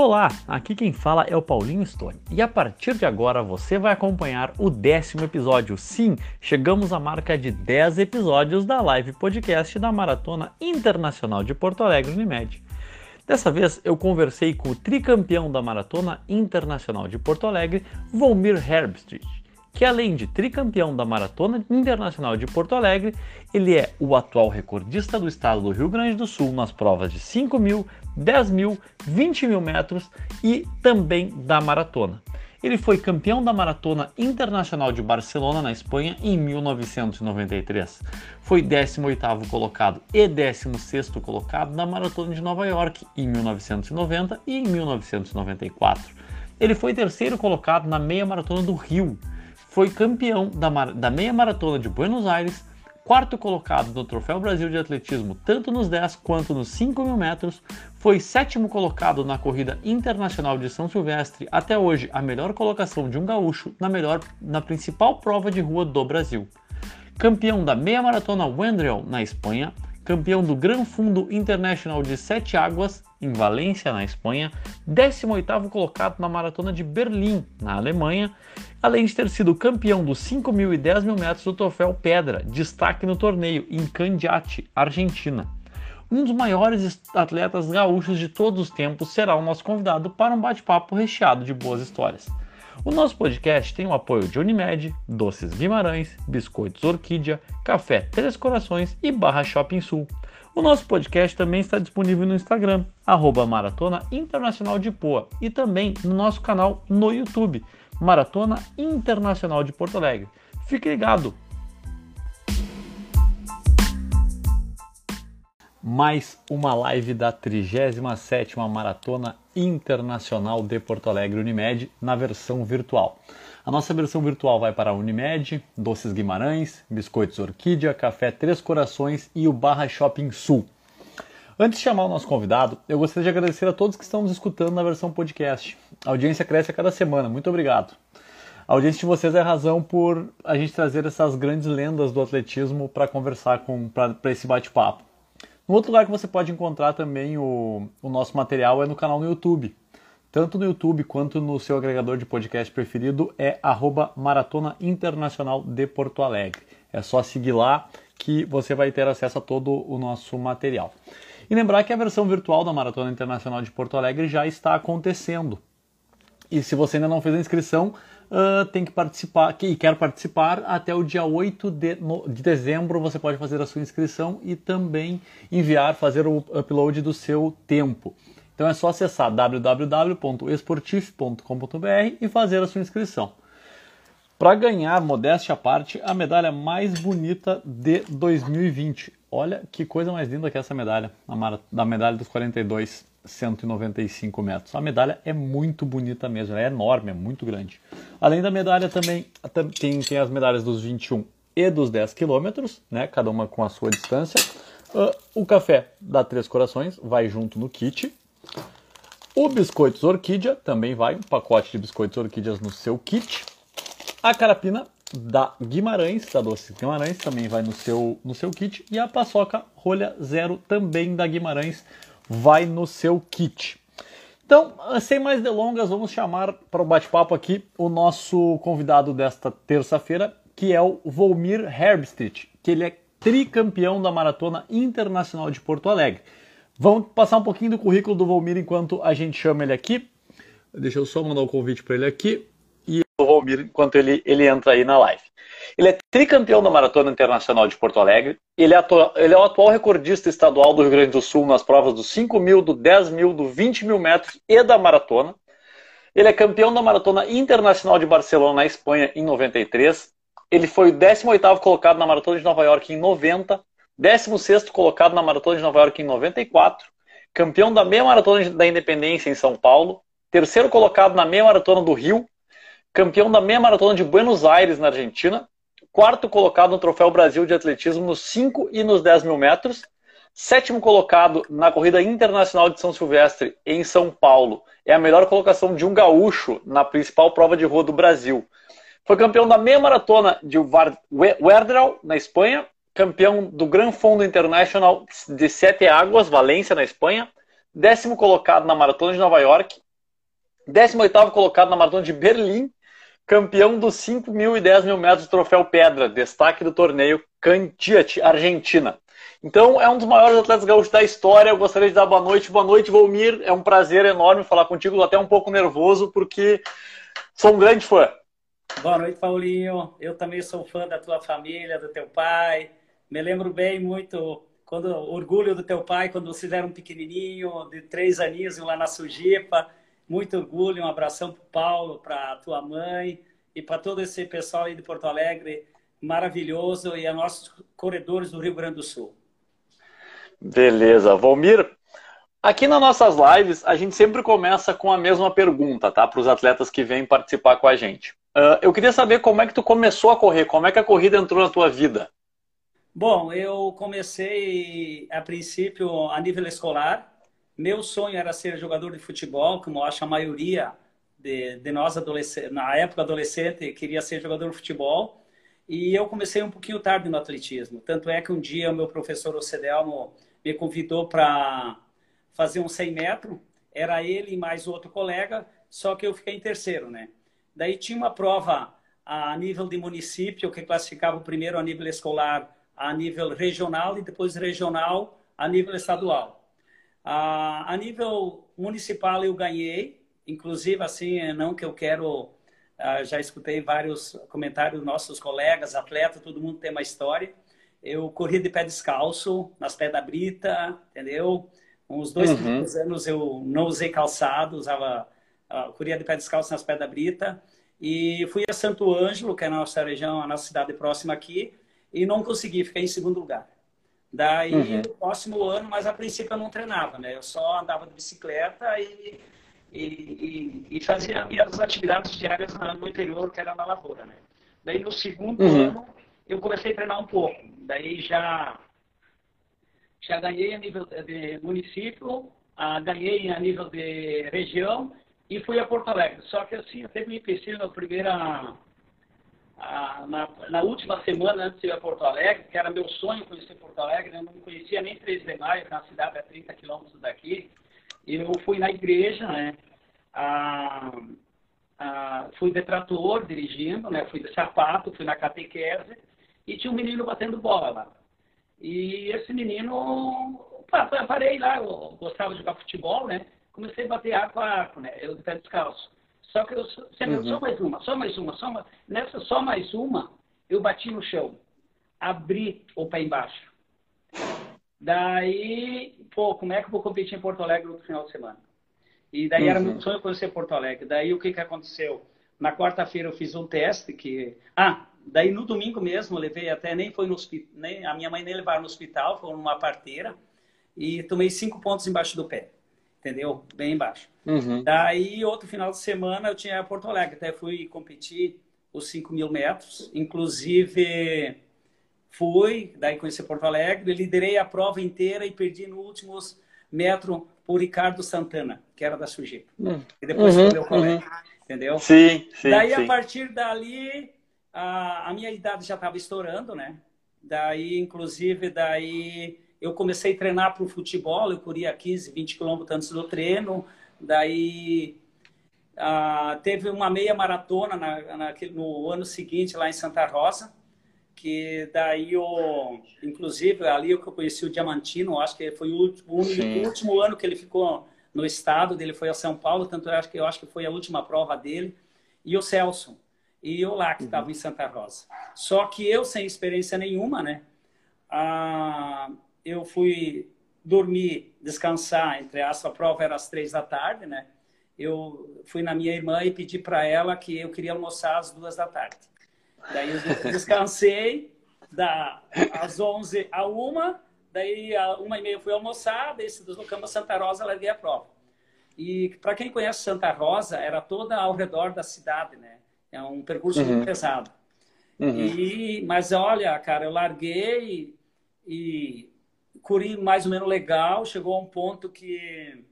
Olá, aqui quem fala é o Paulinho Stone e a partir de agora você vai acompanhar o décimo episódio. Sim, chegamos à marca de 10 episódios da live podcast da Maratona Internacional de Porto Alegre Unimed. Dessa vez eu conversei com o tricampeão da Maratona Internacional de Porto Alegre, Volmir Herbstreit que além de tricampeão da Maratona Internacional de Porto Alegre, ele é o atual recordista do estado do Rio Grande do Sul nas provas de 5 mil, 10 mil, 20 mil metros e também da maratona. Ele foi campeão da Maratona Internacional de Barcelona, na Espanha, em 1993. Foi 18º colocado e 16º colocado na Maratona de Nova York, em 1990 e em 1994. Ele foi terceiro colocado na Meia Maratona do Rio, foi campeão da, da meia maratona de Buenos Aires, quarto colocado no Troféu Brasil de Atletismo, tanto nos 10 quanto nos 5 mil metros, foi sétimo colocado na Corrida Internacional de São Silvestre, até hoje a melhor colocação de um gaúcho na, melhor, na principal prova de rua do Brasil. Campeão da meia maratona Wendrell, na Espanha, campeão do Gran Fundo International de Sete Águas, em Valência, na Espanha, 18º colocado na Maratona de Berlim, na Alemanha, além de ter sido campeão dos 5 mil e 10 mil metros do troféu Pedra, destaque no torneio em Candiate, Argentina. Um dos maiores atletas gaúchos de todos os tempos será o nosso convidado para um bate-papo recheado de boas histórias. O nosso podcast tem o apoio de Unimed, Doces Guimarães, Biscoitos Orquídea, Café Três Corações e Barra Shopping Sul. O nosso podcast também está disponível no Instagram, arroba Maratona Internacional de Poa, e também no nosso canal no YouTube, Maratona Internacional de Porto Alegre. Fique ligado! Mais uma live da 37ª Maratona Internacional de Porto Alegre Unimed na versão virtual. A nossa versão virtual vai para a Unimed, Doces Guimarães, Biscoitos Orquídea, Café Três Corações e o Barra Shopping Sul. Antes de chamar o nosso convidado, eu gostaria de agradecer a todos que estão nos escutando na versão podcast. A audiência cresce a cada semana, muito obrigado. A audiência de vocês é a razão por a gente trazer essas grandes lendas do atletismo para conversar com para esse bate-papo. Um outro lugar que você pode encontrar também o, o nosso material é no canal no YouTube. Tanto no YouTube quanto no seu agregador de podcast preferido é arroba Maratona Internacional de Porto Alegre. É só seguir lá que você vai ter acesso a todo o nosso material. E lembrar que a versão virtual da Maratona Internacional de Porto Alegre já está acontecendo. E se você ainda não fez a inscrição, uh, tem que participar e quer participar até o dia 8 de, no, de dezembro você pode fazer a sua inscrição e também enviar, fazer o upload do seu tempo. Então é só acessar www.esportif.com.br e fazer a sua inscrição. Para ganhar, modéstia à parte, a medalha mais bonita de 2020. Olha que coisa mais linda que é essa medalha, da medalha dos 42 195 metros. A medalha é muito bonita mesmo, é enorme, é muito grande. Além da medalha também tem, tem as medalhas dos 21 e dos 10 quilômetros, né, cada uma com a sua distância. Uh, o café da Três Corações vai junto no kit. O Biscoitos Orquídea também vai, um pacote de Biscoitos Orquídeas no seu kit. A carapina da Guimarães, da Doce Guimarães, também vai no seu, no seu kit. E a paçoca rolha zero também da Guimarães vai no seu kit. Então, sem mais delongas, vamos chamar para o bate-papo aqui o nosso convidado desta terça-feira, que é o Volmir Herbstreit, que ele é tricampeão da Maratona Internacional de Porto Alegre. Vamos passar um pouquinho do currículo do Volmir enquanto a gente chama ele aqui. Deixa eu só mandar o um convite para ele aqui e o Volmir enquanto ele, ele entra aí na live. Ele é tricampeão da Maratona Internacional de Porto Alegre. Ele é, ele é, o atual recordista estadual do Rio Grande do Sul nas provas dos 5 mil, do 10 mil, do 20 mil metros e da maratona. Ele é campeão da Maratona Internacional de Barcelona, na Espanha, em 93. Ele foi o 18º colocado na Maratona de Nova York em 90. 16º colocado na Maratona de Nova York em 94. Campeão da meia Maratona da Independência em São Paulo. Terceiro colocado na meia Maratona do Rio campeão da meia maratona de Buenos Aires, na Argentina, quarto colocado no Troféu Brasil de Atletismo nos 5 e nos 10 mil metros, sétimo colocado na Corrida Internacional de São Silvestre, em São Paulo. É a melhor colocação de um gaúcho na principal prova de rua do Brasil. Foi campeão da meia maratona de Werdral, na Espanha, campeão do Gran Fondo International de Sete Águas, Valência, na Espanha, décimo colocado na Maratona de Nova York 18º colocado na maratona de Berlim, campeão dos 5 mil e 10 mil metros do troféu Pedra, destaque do torneio Candiate, Argentina. Então, é um dos maiores atletas gaúchos da história. Eu gostaria de dar boa noite. Boa noite, Volmir. É um prazer enorme falar contigo. Estou até um pouco nervoso, porque sou um grande fã. Boa noite, Paulinho. Eu também sou fã da tua família, do teu pai. Me lembro bem muito quando orgulho do teu pai quando vocês eram pequenininho, de três aninhos, lá na Sujipa. Muito orgulho. Um abração para Paulo, para tua mãe e para todo esse pessoal aí de Porto Alegre maravilhoso e a nossos corredores do Rio Grande do Sul. Beleza. Volmir, aqui nas nossas lives, a gente sempre começa com a mesma pergunta, tá? Para os atletas que vêm participar com a gente. Uh, eu queria saber como é que tu começou a correr, como é que a corrida entrou na tua vida? Bom, eu comecei a princípio a nível escolar. Meu sonho era ser jogador de futebol, como acho a maioria de, de nós na época adolescente, queria ser jogador de futebol. E eu comecei um pouquinho tarde no atletismo. Tanto é que um dia o meu professor Ocedelmo me convidou para fazer um 100 metros. Era ele e mais outro colega, só que eu fiquei em terceiro, né? Daí tinha uma prova a nível de município, que classificava o primeiro a nível escolar, a nível regional e depois regional a nível estadual. A, a nível municipal eu ganhei, inclusive assim, não que eu quero, ah, já escutei vários comentários dos nossos colegas, atletas, todo mundo tem uma história. Eu corri de pé descalço, nas pés da brita, entendeu? Uns dois uhum. anos eu não usei calçado, usava, uh, corria de pé descalço nas pés da brita. E fui a Santo Ângelo, que é a nossa região, a nossa cidade próxima aqui, e não consegui, ficar em segundo lugar. Daí, uhum. no próximo ano, mas a princípio eu não treinava, né? Eu só andava de bicicleta e, e, e, e fazia minhas atividades diárias no interior, que era na lavoura, né? Daí, no segundo uhum. ano, eu comecei a treinar um pouco. Daí já, já ganhei a nível de município, ah, ganhei a nível de região e fui a Porto Alegre. Só que assim, eu teve um empecilho na primeira. Na, na, última semana antes de ir a Porto Alegre, que era meu sonho conhecer Porto Alegre, né? eu não conhecia nem 3 de maio, que é uma cidade a 30 quilômetros daqui. Eu fui na igreja, né? A, a, fui de trator dirigindo, né? Fui de sapato, fui na catequese e tinha um menino batendo bola lá. E esse menino, parei lá, eu gostava de jogar futebol, né? Comecei a bater arco a arco, né? Eu de pé descalço. Só que eu sempre, uhum. só mais uma, só mais uma, só uma. Nessa só mais uma, eu bati no chão. Abri o pé embaixo. Daí, pô, como é que eu vou competir em Porto Alegre no final de semana? E daí uhum. era meu sonho conhecer Porto Alegre. Daí o que que aconteceu? Na quarta-feira eu fiz um teste que... Ah, daí no domingo mesmo eu levei até, nem foi no hospital, nem, a minha mãe nem levaram no hospital, foi numa parteira. E tomei cinco pontos embaixo do pé entendeu? Bem embaixo. Uhum. Daí, outro final de semana, eu tinha Porto Alegre. Até fui competir os 5 mil metros. Inclusive, fui, daí conheci Porto Alegre, liderei a prova inteira e perdi no últimos metro por Ricardo Santana, que era da Sujipa. Uhum. E depois uhum. foi meu colega, uhum. entendeu? Sim, sim. Daí, sim. a partir dali, a, a minha idade já estava estourando, né? Daí, inclusive, daí eu comecei a treinar para o futebol, eu corria 15, 20 quilômetros antes do treino, daí ah, teve uma meia maratona na, na, no ano seguinte lá em Santa Rosa, que daí eu, inclusive ali eu conheci o Diamantino, acho que foi o último, o último ano que ele ficou no estado, dele foi a São Paulo, tanto eu acho que eu acho que foi a última prova dele, e o Celso, e eu lá que estava uhum. em Santa Rosa. Só que eu sem experiência nenhuma, né? Ah, eu fui dormir, descansar, entre aspas, a prova era às três da tarde, né? Eu fui na minha irmã e pedi para ela que eu queria almoçar às duas da tarde. Daí eu descansei da, às onze a uma, daí a uma e meia fui almoçar, daí se deslocamos a Santa Rosa, larguei a prova. E para quem conhece Santa Rosa, era toda ao redor da cidade, né? É um percurso uhum. muito pesado. Uhum. E, mas olha, cara, eu larguei e curi mais ou menos legal, chegou a um ponto que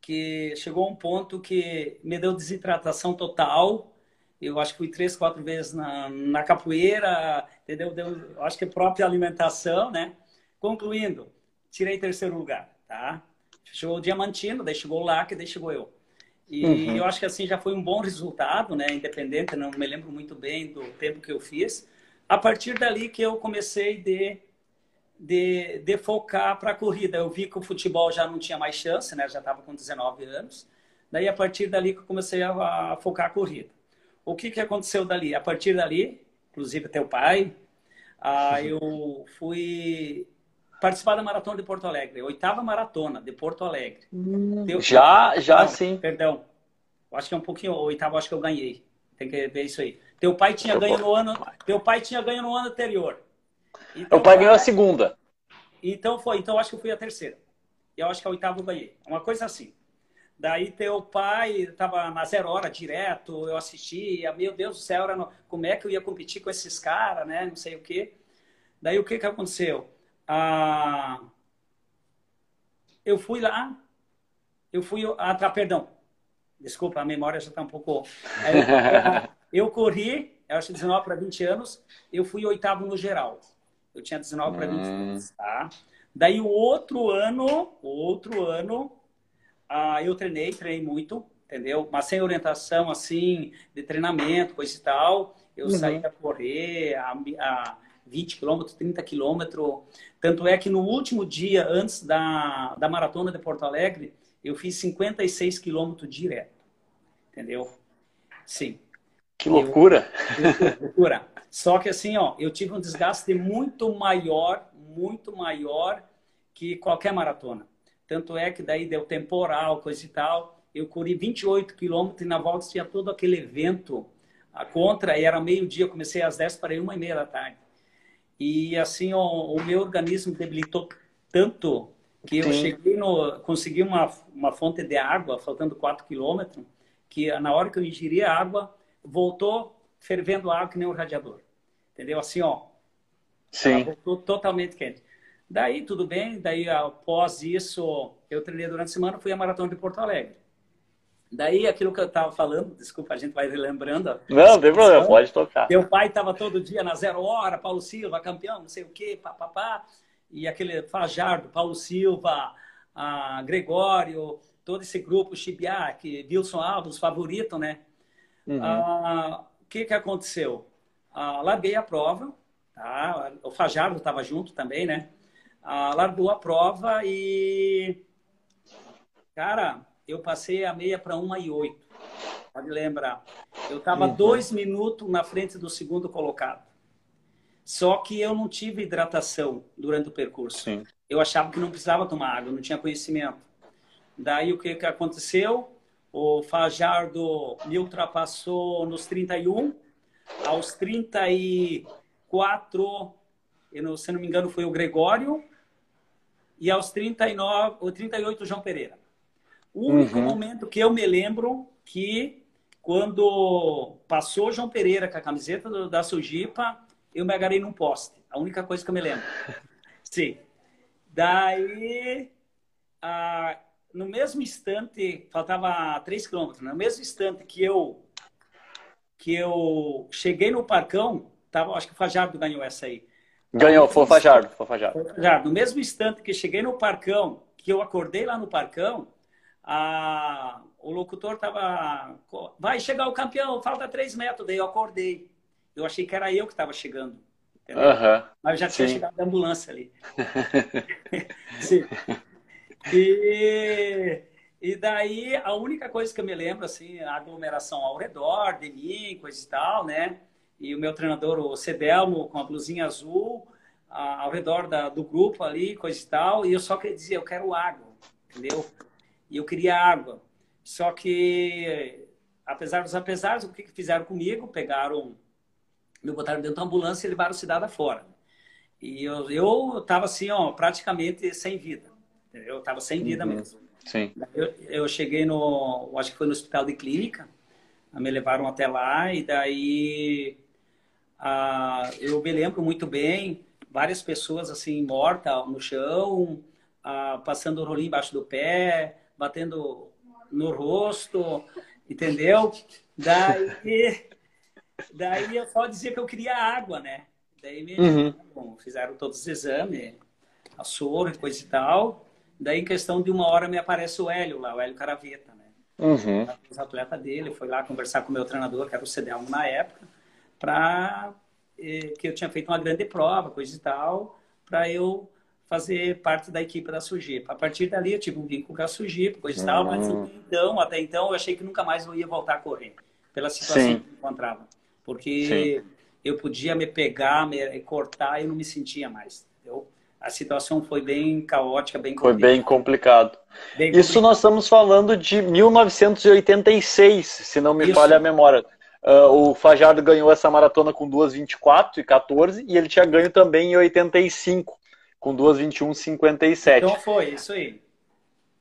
que chegou a um ponto que me deu desidratação total. Eu acho que fui três, quatro vezes na, na capoeira, entendeu? Deu, acho que a própria alimentação, né? Concluindo, tirei terceiro lugar, tá? Chegou o Diamantino, daí chegou o Lac, daí chegou eu. E uhum. eu acho que assim já foi um bom resultado, né? Independente, não me lembro muito bem do tempo que eu fiz. A partir dali que eu comecei de, de, de focar para a corrida. Eu vi que o futebol já não tinha mais chance, né? Já estava com 19 anos. Daí, a partir dali que eu comecei a, a focar a corrida. O que, que aconteceu dali? A partir dali, inclusive teu pai, ah, eu fui participar da maratona de Porto Alegre, oitava maratona de Porto Alegre. Hum, já, já não, sim. Perdão, acho que é um pouquinho oitava, acho que eu ganhei. Tem que ver isso aí. Teu pai tinha ganho no ano, teu pai tinha ganho no ano anterior. Então, o pai ganhou a segunda. Então foi, então acho que eu fui a terceira. Eu acho que a oitava eu ganhei. Uma coisa assim. Daí teu pai estava na zero hora direto, eu assistia, meu Deus do céu, no... como é que eu ia competir com esses caras, né? Não sei o quê. Daí o que que aconteceu? Ah, eu fui lá, eu fui, ah, tá, perdão, desculpa, a memória já está um pouco. Eu, eu, corri, eu acho 19 para 20 anos, eu fui oitavo no geral. Eu tinha 19 para 20 anos, tá? Daí o outro ano, outro ano, ah, eu treinei, treinei muito, entendeu? Mas sem orientação assim de treinamento, coisa e tal. Eu uhum. saí a correr a, a 20 quilômetros, 30 quilômetros. Tanto é que no último dia, antes da, da maratona de Porto Alegre, eu fiz 56 quilômetros direto. Entendeu? Sim. Que loucura! Eu, loucura. Só que assim, ó, eu tive um desgaste muito maior, muito maior que qualquer maratona. Tanto é que daí deu temporal, coisa e tal. Eu corri 28 quilômetros e na volta tinha todo aquele evento a contra, e era meio-dia, comecei às 10 para uma e meia da tarde. E assim, ó, o meu organismo debilitou tanto que eu Sim. cheguei no. consegui uma, uma fonte de água, faltando 4 quilômetros, que na hora que eu ingeri a água, voltou fervendo água que nem um radiador. Entendeu? Assim, ó. Sim. voltou totalmente quente. Daí, tudo bem. Daí, após isso, eu treinei durante a semana, fui à Maratona de Porto Alegre. Daí, aquilo que eu estava falando, desculpa, a gente vai relembrando. Não, não tem problema, pode tocar. Meu pai estava todo dia na zero hora, Paulo Silva, campeão, não sei o quê, papapá. E aquele Fajardo, Paulo Silva, a Gregório, todo esse grupo, Chibiac, Wilson Alves, favorito, né? Uhum. Ah, o que, que aconteceu? Ah, larguei a prova, tá? o Fajardo estava junto também, né? Ah, largou a prova e, cara, eu passei a meia para uma e oito. Pode lembrar. Eu estava uhum. dois minutos na frente do segundo colocado. Só que eu não tive hidratação durante o percurso. Sim. Eu achava que não precisava tomar água, não tinha conhecimento. Daí o que, que aconteceu? O Fajardo me ultrapassou nos 31. Aos 34, eu, se não me engano, foi o Gregório. E aos 39, o 38, o João Pereira. O único uhum. momento que eu me lembro que quando passou João Pereira com a camiseta do, da Sujipa, eu me agarrei num poste. A única coisa que eu me lembro. Sim. Daí, ah, no mesmo instante, faltava 3 quilômetros, no mesmo instante que eu que eu cheguei no Parcão, tava, acho que o Fajardo ganhou essa aí. Ganhou, foi o Fajardo, foi Fajardo. Fajardo. No mesmo instante que cheguei no Parcão, que eu acordei lá no Parcão, a, o locutor tava. Vai chegar o campeão, falta três metros. Daí eu acordei. Eu achei que era eu que estava chegando. Uhum. Mas já tinha Sim. chegado a ambulância ali. Sim. E, e daí a única coisa que eu me lembro, assim, a aglomeração ao redor de mim, coisa e tal, né? E o meu treinador, o Cedelmo, com a blusinha azul, a, ao redor da, do grupo ali, coisa e tal. E eu só queria dizer, eu quero água, entendeu? e eu queria água. Só que, apesar dos apesares, o que, fizeram comigo? Pegaram, me botaram dentro da ambulância e levaram a cidade afora. E eu, eu tava assim, ó, praticamente sem vida. Eu estava sem vida uhum. mesmo. Sim. Eu, eu cheguei no, acho que foi no hospital de clínica, me levaram até lá e daí ah, eu me lembro muito bem, várias pessoas assim mortas no chão, ah, passando o rolinho embaixo do pé, batendo no rosto, entendeu? Daí, daí eu só dizia que eu queria água, né? Daí me, uhum. bom, fizeram todos os exames, a soro e coisa e tal. Daí, em questão de uma hora, me aparece o Hélio lá, o Hélio Caraveta, né? Uhum. Os atletas dele, foi lá conversar com o meu treinador, que era o Cedelmo na época, para eh, que eu tinha feito uma grande prova, coisa e tal, para eu fazer parte da equipe da Sujipa. A partir dali eu tive um vínculo com a Sujipa, coisa e tal, mas uhum. então, até então, eu achei que nunca mais eu ia voltar a correr, pela situação Sim. que eu encontrava. Porque Sim. eu podia me pegar, me cortar e não me sentia mais, entendeu? A situação foi bem caótica, bem Foi bem complicado. bem complicado. Isso nós estamos falando de 1986, se não me Isso. falha a memória. Uh, o Fajardo ganhou essa maratona com 2,24 e 14 e ele tinha ganho também em 85 com 2,21,57. Então foi, isso aí.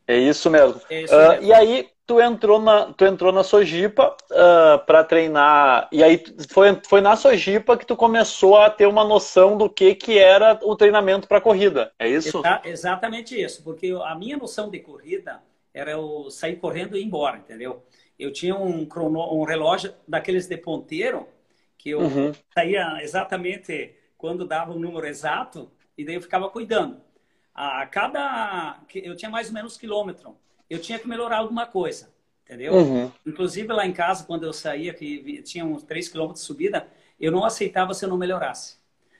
É isso mesmo. É isso uh, e aí, tu entrou na, tu entrou na Sojipa uh, ah, para treinar. E aí foi, foi na Sojipa que tu começou a ter uma noção do que, que era o treinamento para corrida. É isso? Exa exatamente isso. Porque a minha noção de corrida era eu sair correndo e ir embora, entendeu? Eu tinha um, crono, um relógio daqueles de ponteiro que eu uhum. saía exatamente quando dava o número exato e daí eu ficava cuidando. A cada. Eu tinha mais ou menos quilômetro. Eu tinha que melhorar alguma coisa, entendeu? Uhum. Inclusive lá em casa, quando eu saía, que tinha uns 3 quilômetros de subida, eu não aceitava se eu não melhorasse.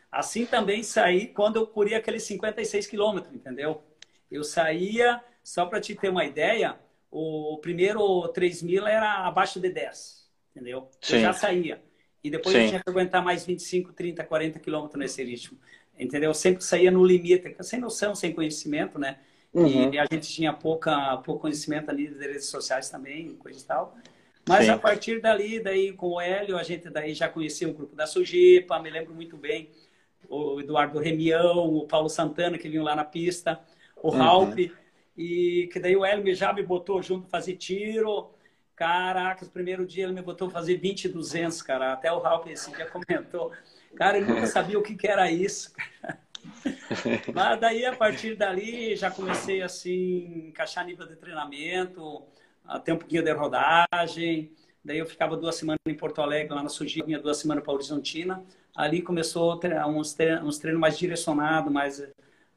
Assim também saí quando eu corria aqueles 56 quilômetros, entendeu? Eu saía, só para te ter uma ideia, o primeiro 3 mil era abaixo de 10, entendeu? Sim. Eu já saía. E depois Sim. eu tinha que aguentar mais 25, 30, 40 quilômetros nesse ritmo entendeu? Sempre saía no limite, sem noção, sem conhecimento, né? Uhum. E a gente tinha pouca, pouco conhecimento ali das redes sociais também, coisa e tal. Mas Sim. a partir dali, daí com o Hélio, a gente daí já conhecia o grupo da Sujipa, me lembro muito bem, o Eduardo Remião, o Paulo Santana, que vinham lá na pista, o uhum. e que daí o Hélio já me botou junto fazer tiro. Caraca, o primeiro dia ele me botou fazer 20 200, cara. Até o Ralph esse dia comentou. Cara, eu nunca sabia o que, que era isso. Mas daí, a partir dali, já comecei assim, encaixar nível de treinamento, até um pouquinho de rodagem. Daí eu ficava duas semanas em Porto Alegre, lá na Sujinha, duas semanas para Horizontina. Ali começou uns treinos, uns treinos mais direcionados, mais,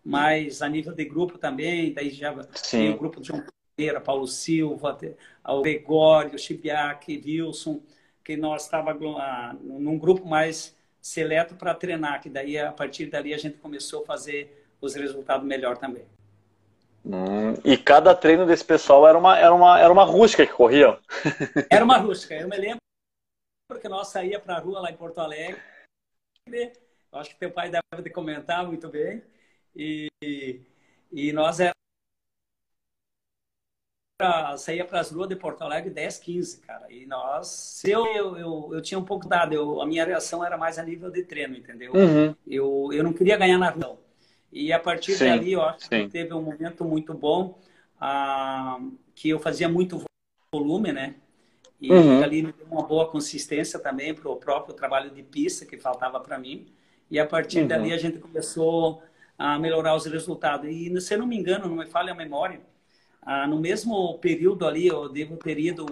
mais a nível de grupo também. Daí já Sim. tem o grupo de João Pereira, Paulo Silva, o Gregório, o Chibiac, Wilson, que nós estávamos num grupo mais seleto para treinar, que daí a partir dali a gente começou a fazer os resultados melhor também. Hum, e cada treino desse pessoal era uma, era uma, era uma rústica que corria? Era uma rústica. Eu me lembro que nós saía para a rua lá em Porto Alegre. Eu acho que teu pai deve comentar muito bem. E, e nós era pra, saía para as ruas de Porto Alegre 10, 15, cara. E nós, eu, eu, eu, eu tinha um pouco dado, eu, a minha reação era mais a nível de treino, entendeu? Uhum. Eu, eu não queria ganhar na rua. E a partir sim, dali, eu acho sim. que teve um momento muito bom, ah, que eu fazia muito volume, né? E uhum. ali me deu uma boa consistência também para o próprio trabalho de pista que faltava para mim. E a partir uhum. dali a gente começou a melhorar os resultados. E se eu não me engano, não me falha a memória, ah, no mesmo período ali, eu devo ter ido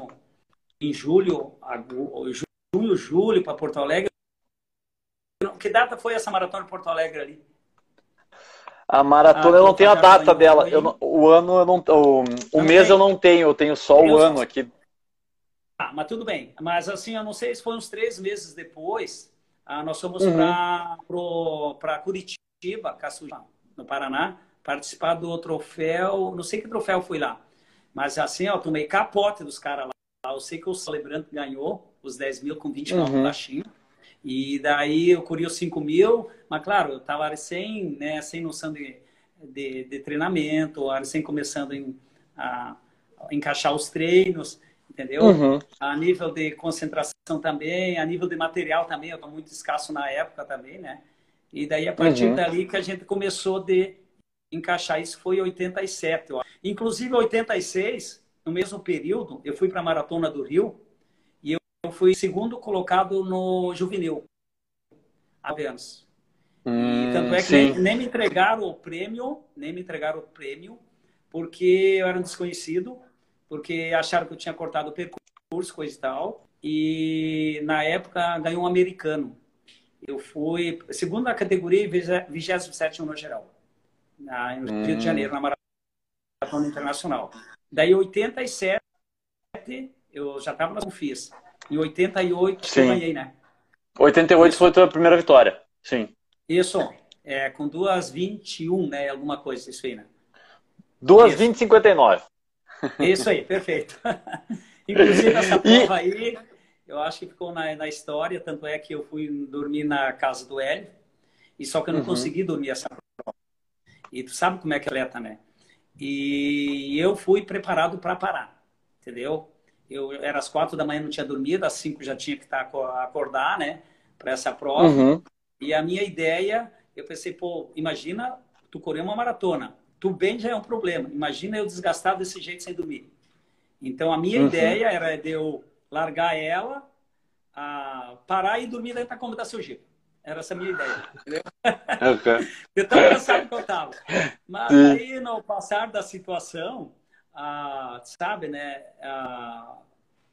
em julho, junho, julho, para Porto Alegre. Que data foi essa maratona de Porto Alegre ali? A maratona ah, eu não tenho a data dela. Eu, o ano eu não. O, o mês tem. eu não tenho, eu tenho só eu o ano aqui. Ah, mas tudo bem. Mas assim, eu não sei se foi uns três meses depois. Ah, nós fomos uhum. para Curitiba, no Paraná participar do troféu, não sei que troféu foi lá, mas assim, ó, tomei capote dos caras lá. Eu sei que o Celebrante ganhou os 10 mil com 29 uhum. baixinho. E daí eu corri os 5 mil, mas claro, eu estava sem, né, sem noção de, de, de treinamento, sem começando em, a, a, encaixar os treinos, entendeu? Uhum. A nível de concentração também, a nível de material também, eu estou muito escasso na época também, né? E daí a partir uhum. dali que a gente começou de encaixar isso foi em 87. Ó. Inclusive, em 86, no mesmo período, eu fui para a Maratona do Rio e eu fui segundo colocado no juvenil. Apenas. Hum, tanto é que nem, nem, me entregaram o prêmio, nem me entregaram o prêmio, porque eu era um desconhecido, porque acharam que eu tinha cortado o percurso, coisa e tal. E na época ganhou um americano. Eu fui segunda categoria e 27 no geral na, no hum. Rio de Janeiro, na Maratona Internacional. Daí, 87, eu já estava na Confis. Em 88 Sim. eu ganhei, né? 88 Isso. foi a tua primeira vitória. Sim. Isso. É, com duas 21, né? Alguma coisa, isso aí, né? Duas 20 59. Isso aí, perfeito. Inclusive, essa prova aí, eu acho que ficou na, na história, tanto é que eu fui dormir na casa do Hélio, e só que eu não uhum. consegui dormir essa prova. E tu sabe como é que é atleta, né? E eu fui preparado para parar, entendeu? Eu era às quatro da manhã, não tinha dormido, às cinco já tinha que estar tá, acordar, né? Para essa prova. Uhum. E a minha ideia, eu pensei, pô, imagina tu correr uma maratona. Tu bem já é um problema. Imagina eu desgastado desse jeito sem dormir. Então a minha uhum. ideia era de eu largar ela, a parar e dormir dentro da cama da seu Jeep. Era essa a minha ideia, entendeu? Okay. eu tão cansado que eu estava. Mas aí, no passar da situação, ah, sabe, né? Ah,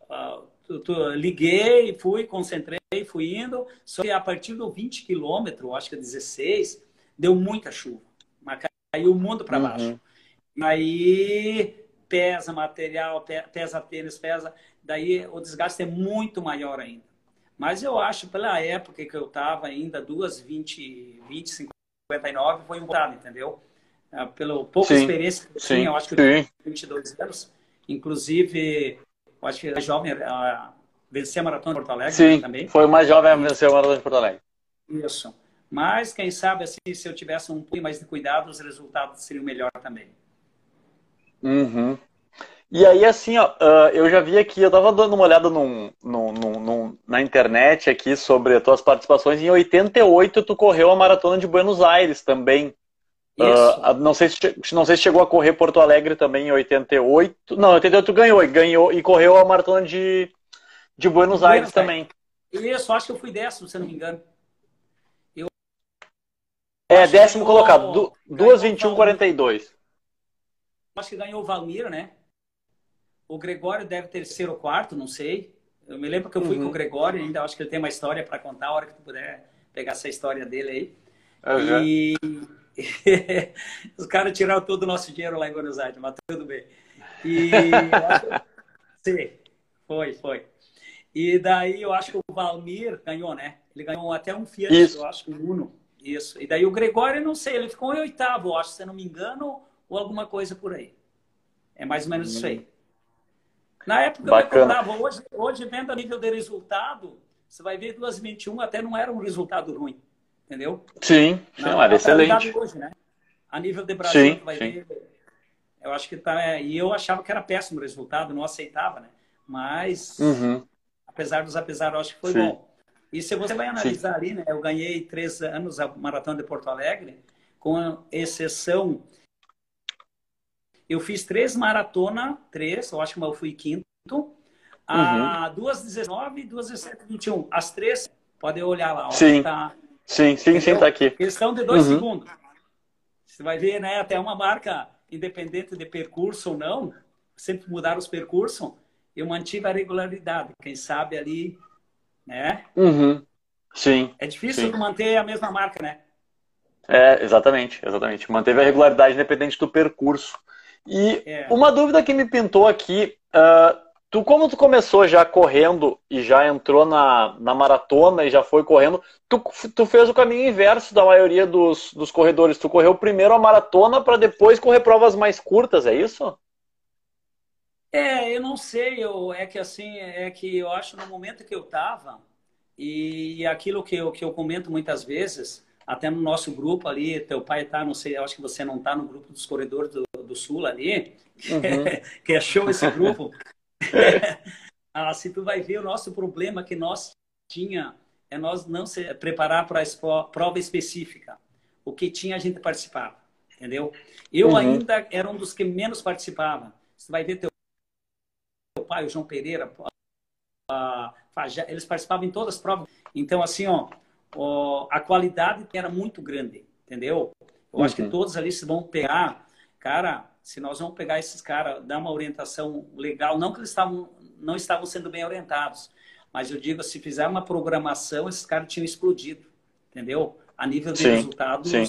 ah, tu, tu, liguei, fui, concentrei, fui indo. Só que a partir do 20 quilômetros, acho que 16, deu muita chuva. Mas caiu o mundo para baixo. Uhum. Aí pesa material, pesa tênis, pesa. Daí o desgaste é muito maior ainda. Mas eu acho, pela época que eu estava ainda, duas 20, 20, 59, foi um bom entendeu? Ah, pela pouca sim, experiência que eu tinha, eu acho que eu tinha 22 anos. Inclusive, eu acho que a jovem a vencer a Maratona de Porto Alegre sim, também. foi o mais jovem a vencer a Maratona de Porto Alegre. Isso. Mas, quem sabe, assim, se eu tivesse um pouquinho mais de cuidado, os resultados seriam melhor também. Uhum. E aí, assim, ó, uh, eu já vi aqui, eu tava dando uma olhada num, num, num, na internet aqui sobre as tuas participações. Em 88, tu correu a maratona de Buenos Aires também. Uh, não, sei se, não sei se chegou a correr Porto Alegre também em 88. Não, em 88 tu ganhou, e ganhou e correu a maratona de, de Buenos, Aires, também. Isso, acho que eu fui décimo, se não me engano. Eu é, décimo colocado, 2,21,42. Acho que ganhou o Valmir, né? O Gregório deve ter ser o quarto, não sei. Eu me lembro que eu fui uhum. com o Gregório, ainda acho que ele tem uma história para contar, a hora que tu puder pegar essa história dele aí. Uhum. E os caras tiraram todo o nosso dinheiro lá em Buenos Aires, mas tudo bem. E sim, foi, foi. E daí eu acho que o Valmir ganhou, né? Ele ganhou até um Fiat, Isso. eu acho, um Uno. Isso. E daí o Gregório, não sei, ele ficou em oitavo, acho, se não me engano, ou alguma coisa por aí. É mais ou menos hum. isso aí. Na época Bacana. eu contava, hoje, hoje vendo a nível de resultado, você vai ver 2021 até não era um resultado ruim, entendeu? Sim, sim era excelente. Hoje, né? A nível de Brasil, sim, vai sim. ver, eu acho que tá, é, e eu achava que era péssimo o resultado, não aceitava, né? Mas, uhum. apesar dos apesar, eu acho que foi sim. bom. E se você vai analisar ali, né? Eu ganhei três anos a Maratona de Porto Alegre, com exceção eu fiz três maratona, três, eu acho que eu fui quinto. A uhum. duas 19, duas 17, 21. As três, podem olhar lá. Ó, sim. Tá, sim, sim, sim, tá aqui. Questão de dois uhum. segundos. Você vai ver, né? Até uma marca, independente de percurso ou não, sempre mudar os percursos, eu mantive a regularidade. Quem sabe ali, né? Uhum. Sim. É difícil sim. manter a mesma marca, né? É, exatamente, exatamente. Manteve a regularidade independente do percurso. E é. uma dúvida que me pintou aqui, uh, tu como tu começou já correndo e já entrou na, na maratona e já foi correndo, tu, tu fez o caminho inverso da maioria dos, dos corredores. Tu correu primeiro a maratona para depois correr provas mais curtas, é isso? É, eu não sei, eu, é que assim, é que eu acho no momento que eu estava, e aquilo que eu, que eu comento muitas vezes, até no nosso grupo ali, teu pai tá, não sei, eu acho que você não tá no grupo dos corredores do, do Sul ali, uhum. que é show esse grupo. ah, se tu vai ver o nosso problema que nós tinha é nós não se preparar para a prova específica. O que tinha a gente participava, entendeu? Eu uhum. ainda era um dos que menos participava. Você vai ver teu, teu pai, o João Pereira, uh, eles participavam em todas as provas. Então, assim, ó, a qualidade era muito grande, entendeu? Eu uhum. acho que uhum. todos ali se vão pegar, cara, se nós vamos pegar esses caras, dar uma orientação legal, não que eles estavam, não estavam sendo bem orientados, mas eu digo, se fizer uma programação, esses caras tinham explodido, entendeu? A nível de sim, resultados sim.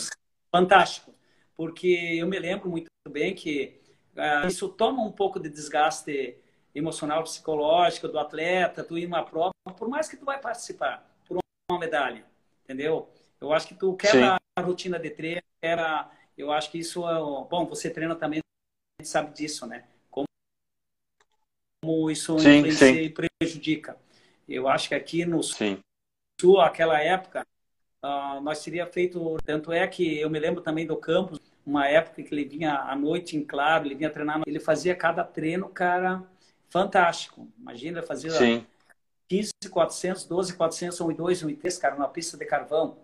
fantástico. Porque eu me lembro muito bem que uh, isso toma um pouco de desgaste emocional, psicológica do atleta, tu ir uma prova, por mais que tu vai participar por uma medalha, entendeu? Eu acho que tu quebra Sim. a rotina de treino, quebra, eu acho que isso é, bom, você treina também, sabe disso, né? Como, como isso sim, influencia sim. e prejudica. Eu acho que aqui no sim. sul, aquela época, uh, nós teria feito, tanto é que eu me lembro também do campus, uma época que ele vinha à noite em claro, ele vinha treinar, ele fazia cada treino, cara, fantástico. Imagina, fazia Sim. 15, 400, 12, 400, 1 e 2, 1 e 3, cara, numa pista de carvão.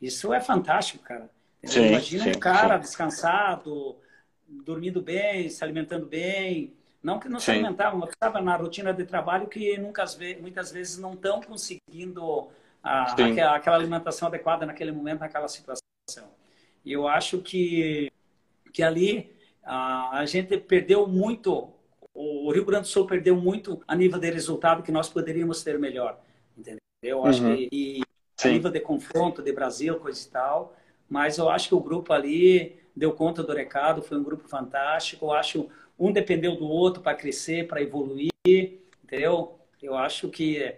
Isso é fantástico, cara. Sim, Imagina sim, um cara sim. descansado, dormindo bem, se alimentando bem. Não que não se alimentava, mas estava na rotina de trabalho que nunca, muitas vezes não estão conseguindo a, aquela alimentação adequada naquele momento, naquela situação. E eu acho que, que ali a, a gente perdeu muito, o Rio Grande do Sul perdeu muito a nível de resultado que nós poderíamos ter melhor. Entendeu? Eu acho uhum. que e, a nível de confronto de Brasil, coisa e tal. Mas eu acho que o grupo ali deu conta do recado, foi um grupo fantástico. Eu acho um dependeu do outro para crescer, para evoluir, entendeu? Eu acho que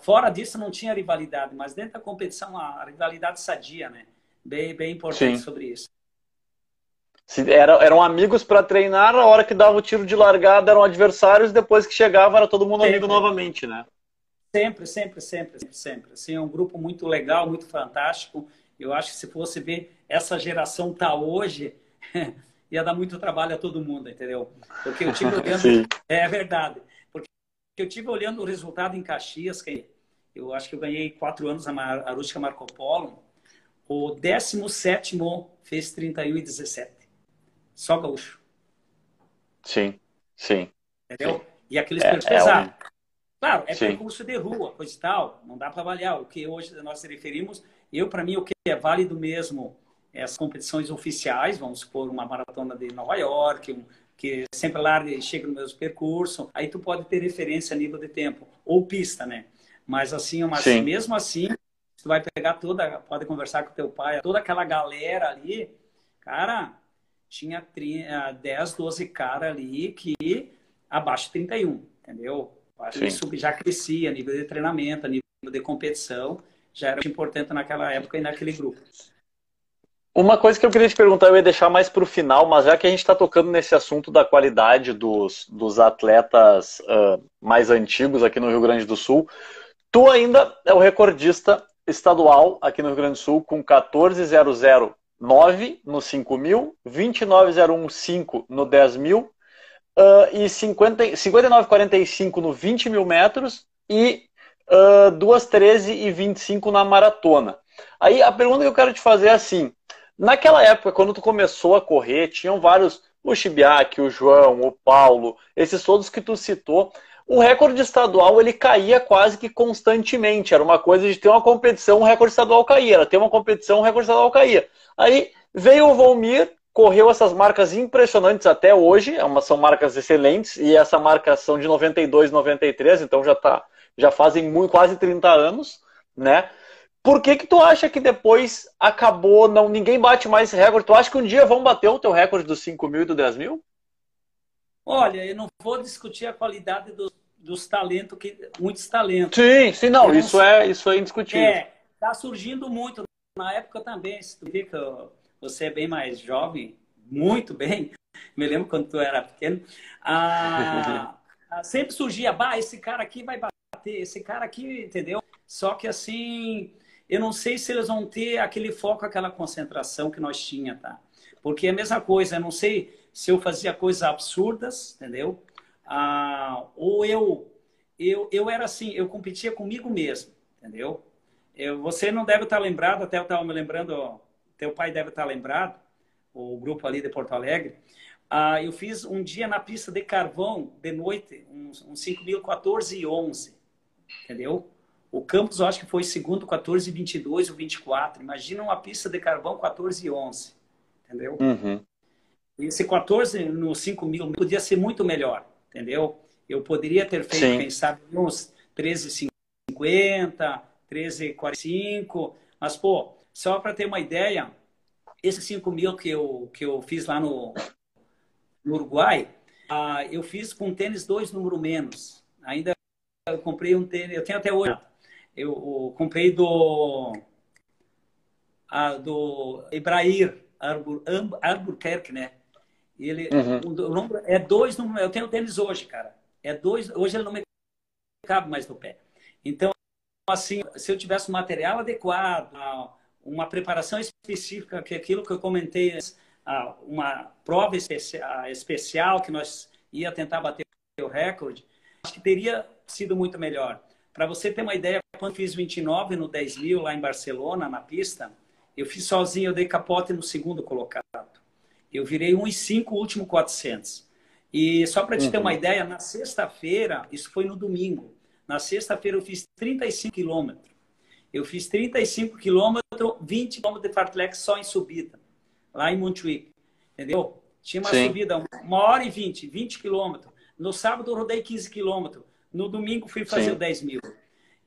fora disso não tinha rivalidade, mas dentro da competição a rivalidade sadia, né? bem, bem importante Sim. sobre isso. Era, eram amigos para treinar, a hora que dava o tiro de largada eram adversários, depois que chegava era todo mundo sempre. amigo novamente, né? Sempre, sempre, sempre, sempre, sempre. Assim, é um grupo muito legal, muito fantástico. Eu acho que se fosse ver essa geração tá hoje, ia dar muito trabalho a todo mundo, entendeu? Porque eu tive olhando, é verdade. Porque eu tive olhando o resultado em Caxias, que eu acho que eu ganhei quatro anos a Arústica Marco Polo. O 17 fez 31 e 17. Só gaúcho. Sim, sim. Entendeu? Sim. E aqueles é, pesados. É um... Claro, é sim. percurso de rua, coisa e tal. Não dá para avaliar. O que hoje nós referimos, eu, para mim, o que é válido mesmo é as competições oficiais, vamos supor, uma maratona de Nova York, um, que sempre lá chega no mesmo percurso, aí tu pode ter referência a nível de tempo, ou pista, né? Mas assim, mas mesmo assim, tu vai pegar toda, pode conversar com teu pai, toda aquela galera ali, cara, tinha 10, 12 caras ali que abaixo de 31, entendeu? Isso já crescia a nível de treinamento, a nível de competição, já era importante naquela época e naquele grupo. Uma coisa que eu queria te perguntar, eu ia deixar mais para o final, mas já que a gente está tocando nesse assunto da qualidade dos, dos atletas uh, mais antigos aqui no Rio Grande do Sul, tu ainda é o recordista estadual aqui no Rio Grande do Sul com 14.009 no 5 mil, 29.015 no 10 mil uh, e 59.45 no 20 mil metros e uh, 2.13 e 25 na maratona. Aí a pergunta que eu quero te fazer é assim, naquela época, quando tu começou a correr, tinham vários, o Chibiac, o João, o Paulo, esses todos que tu citou, o recorde estadual ele caía quase que constantemente. Era uma coisa de ter uma competição, o recorde estadual caía. Era ter uma competição, o recorde estadual caía. Aí veio o Volmir, correu essas marcas impressionantes até hoje. É são marcas excelentes e essa marca são de 92, 93, então já tá, já fazem muito, quase 30 anos, né? Por que que tu acha que depois acabou, não ninguém bate mais esse recorde? Tu acha que um dia vão bater o teu recorde dos 5 mil e do 10 mil? Olha, eu não vou discutir a qualidade do, dos talentos, que muitos talentos. Sim, sim, não, isso é isso é indiscutível. É, tá surgindo muito na época também. Se tu vê que você é bem mais jovem, muito bem. Me lembro quando tu era pequeno. Ah, sempre surgia, bah, esse cara aqui vai bater, esse cara aqui, entendeu? Só que assim, eu não sei se eles vão ter aquele foco, aquela concentração que nós tinha, tá? Porque é a mesma coisa, eu não sei se eu fazia coisas absurdas, entendeu? Ah, ou eu, eu, eu era assim, eu competia comigo mesmo, entendeu? Eu, você não deve estar lembrado, até eu estava me lembrando, teu pai deve estar lembrado, o grupo ali de Porto Alegre. Ah, eu fiz um dia na pista de carvão, de noite, uns, uns 5.014 e 11, entendeu? O campus, eu acho que foi segundo 14 e 22 ou 24. Imagina uma pista de carvão 14 e 11, entendeu? Uhum. Esse 14 no 5 mil podia ser muito melhor, entendeu? Eu poderia ter feito, Sim. quem sabe, uns 13,50, 13,45, mas, pô, só para ter uma ideia, esse 5 mil que eu, que eu fiz lá no, no Uruguai, Ah, eu fiz com tênis dois número menos. Ainda eu comprei um tênis, eu tenho até hoje. Eu, eu comprei do a, do Ibrahir Albuquerque, né? Ele, uhum. o, o número é dois número. Eu tenho tênis hoje, cara. É dois. Hoje ele não me cabe mais no pé. Então, assim, se eu tivesse um material adequado, uma preparação específica, que é aquilo que eu comentei, uma prova especial que nós ia tentar bater o recorde, acho que teria sido muito melhor. Para você ter uma ideia, quando fiz 29 no 10 mil lá em Barcelona, na pista, eu fiz sozinho, eu dei capote no segundo colocado. Eu virei 1,5 o último 400. E só para te uhum. ter uma uhum. ideia, na sexta-feira, isso foi no domingo, na sexta-feira eu fiz 35 quilômetros. Eu fiz 35 quilômetros, 20 quilômetros de fartlek só em subida, lá em Montjuic. Entendeu? Tinha uma Sim. subida, uma hora e 20, 20 quilômetros. No sábado eu rodei 15 quilômetros. No domingo fui fazer Sim. 10 mil.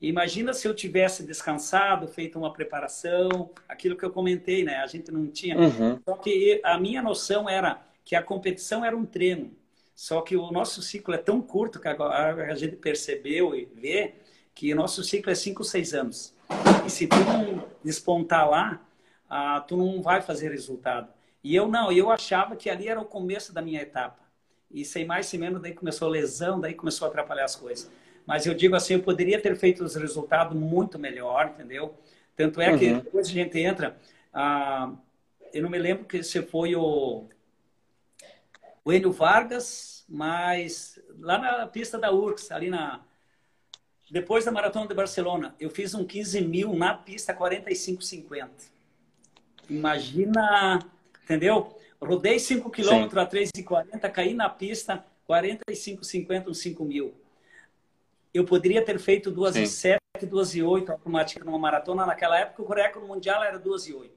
Imagina se eu tivesse descansado, feito uma preparação, aquilo que eu comentei, né? A gente não tinha. Uhum. Só que a minha noção era que a competição era um treino. Só que o nosso ciclo é tão curto que agora a gente percebeu e vê que o nosso ciclo é 5, 6 anos. E se tu não despontar lá, ah, tu não vai fazer resultado. E eu não, eu achava que ali era o começo da minha etapa. E sem mais, sem menos, daí começou a lesão, daí começou a atrapalhar as coisas. Mas eu digo assim, eu poderia ter feito os resultados muito melhor, entendeu? Tanto é que uhum. depois a gente entra, ah, eu não me lembro que se foi o o Enio Vargas, mas lá na pista da URCS, ali na. Depois da Maratona de Barcelona, eu fiz um 15 mil na pista 45,50. Imagina, entendeu? Rodei 5 km a 3,40, caí na pista 45,50, uns 5 mil. Eu poderia ter feito 2 e 7, 2 e 8 automática numa maratona. Naquela época, o recorde mundial era 2 e 8.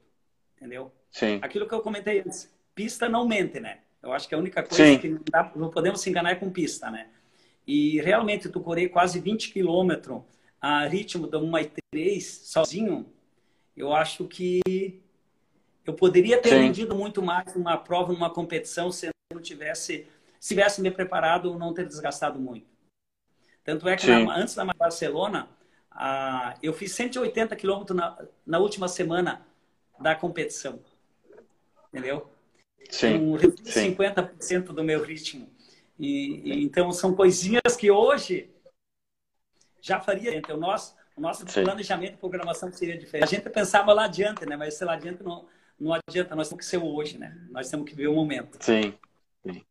Entendeu? Sim. Aquilo que eu comentei antes. Pista não mente, né? Eu acho que a única coisa Sim. que não, dá, não, podemos se enganar é com pista, né? E realmente tu correr quase 20 quilômetros a ritmo da 1 e 3 sozinho, eu acho que eu poderia ter Sim. rendido muito mais numa prova, numa competição, se eu não tivesse, se tivesse me preparado ou não ter desgastado muito. Tanto é que na, antes da Barcelona, ah, eu fiz 180 quilômetros na, na última semana da competição. Entendeu? Sim, um, 50% do meu ritmo. E, e, então são coisinhas que hoje já faria. Então, o nosso, o nosso planejamento e programação seria diferente. A gente pensava lá adiante, né? Mas sei lá adiante não, não adianta. Nós temos que ser o hoje, né? Nós temos que ver o momento. Sim. Sim.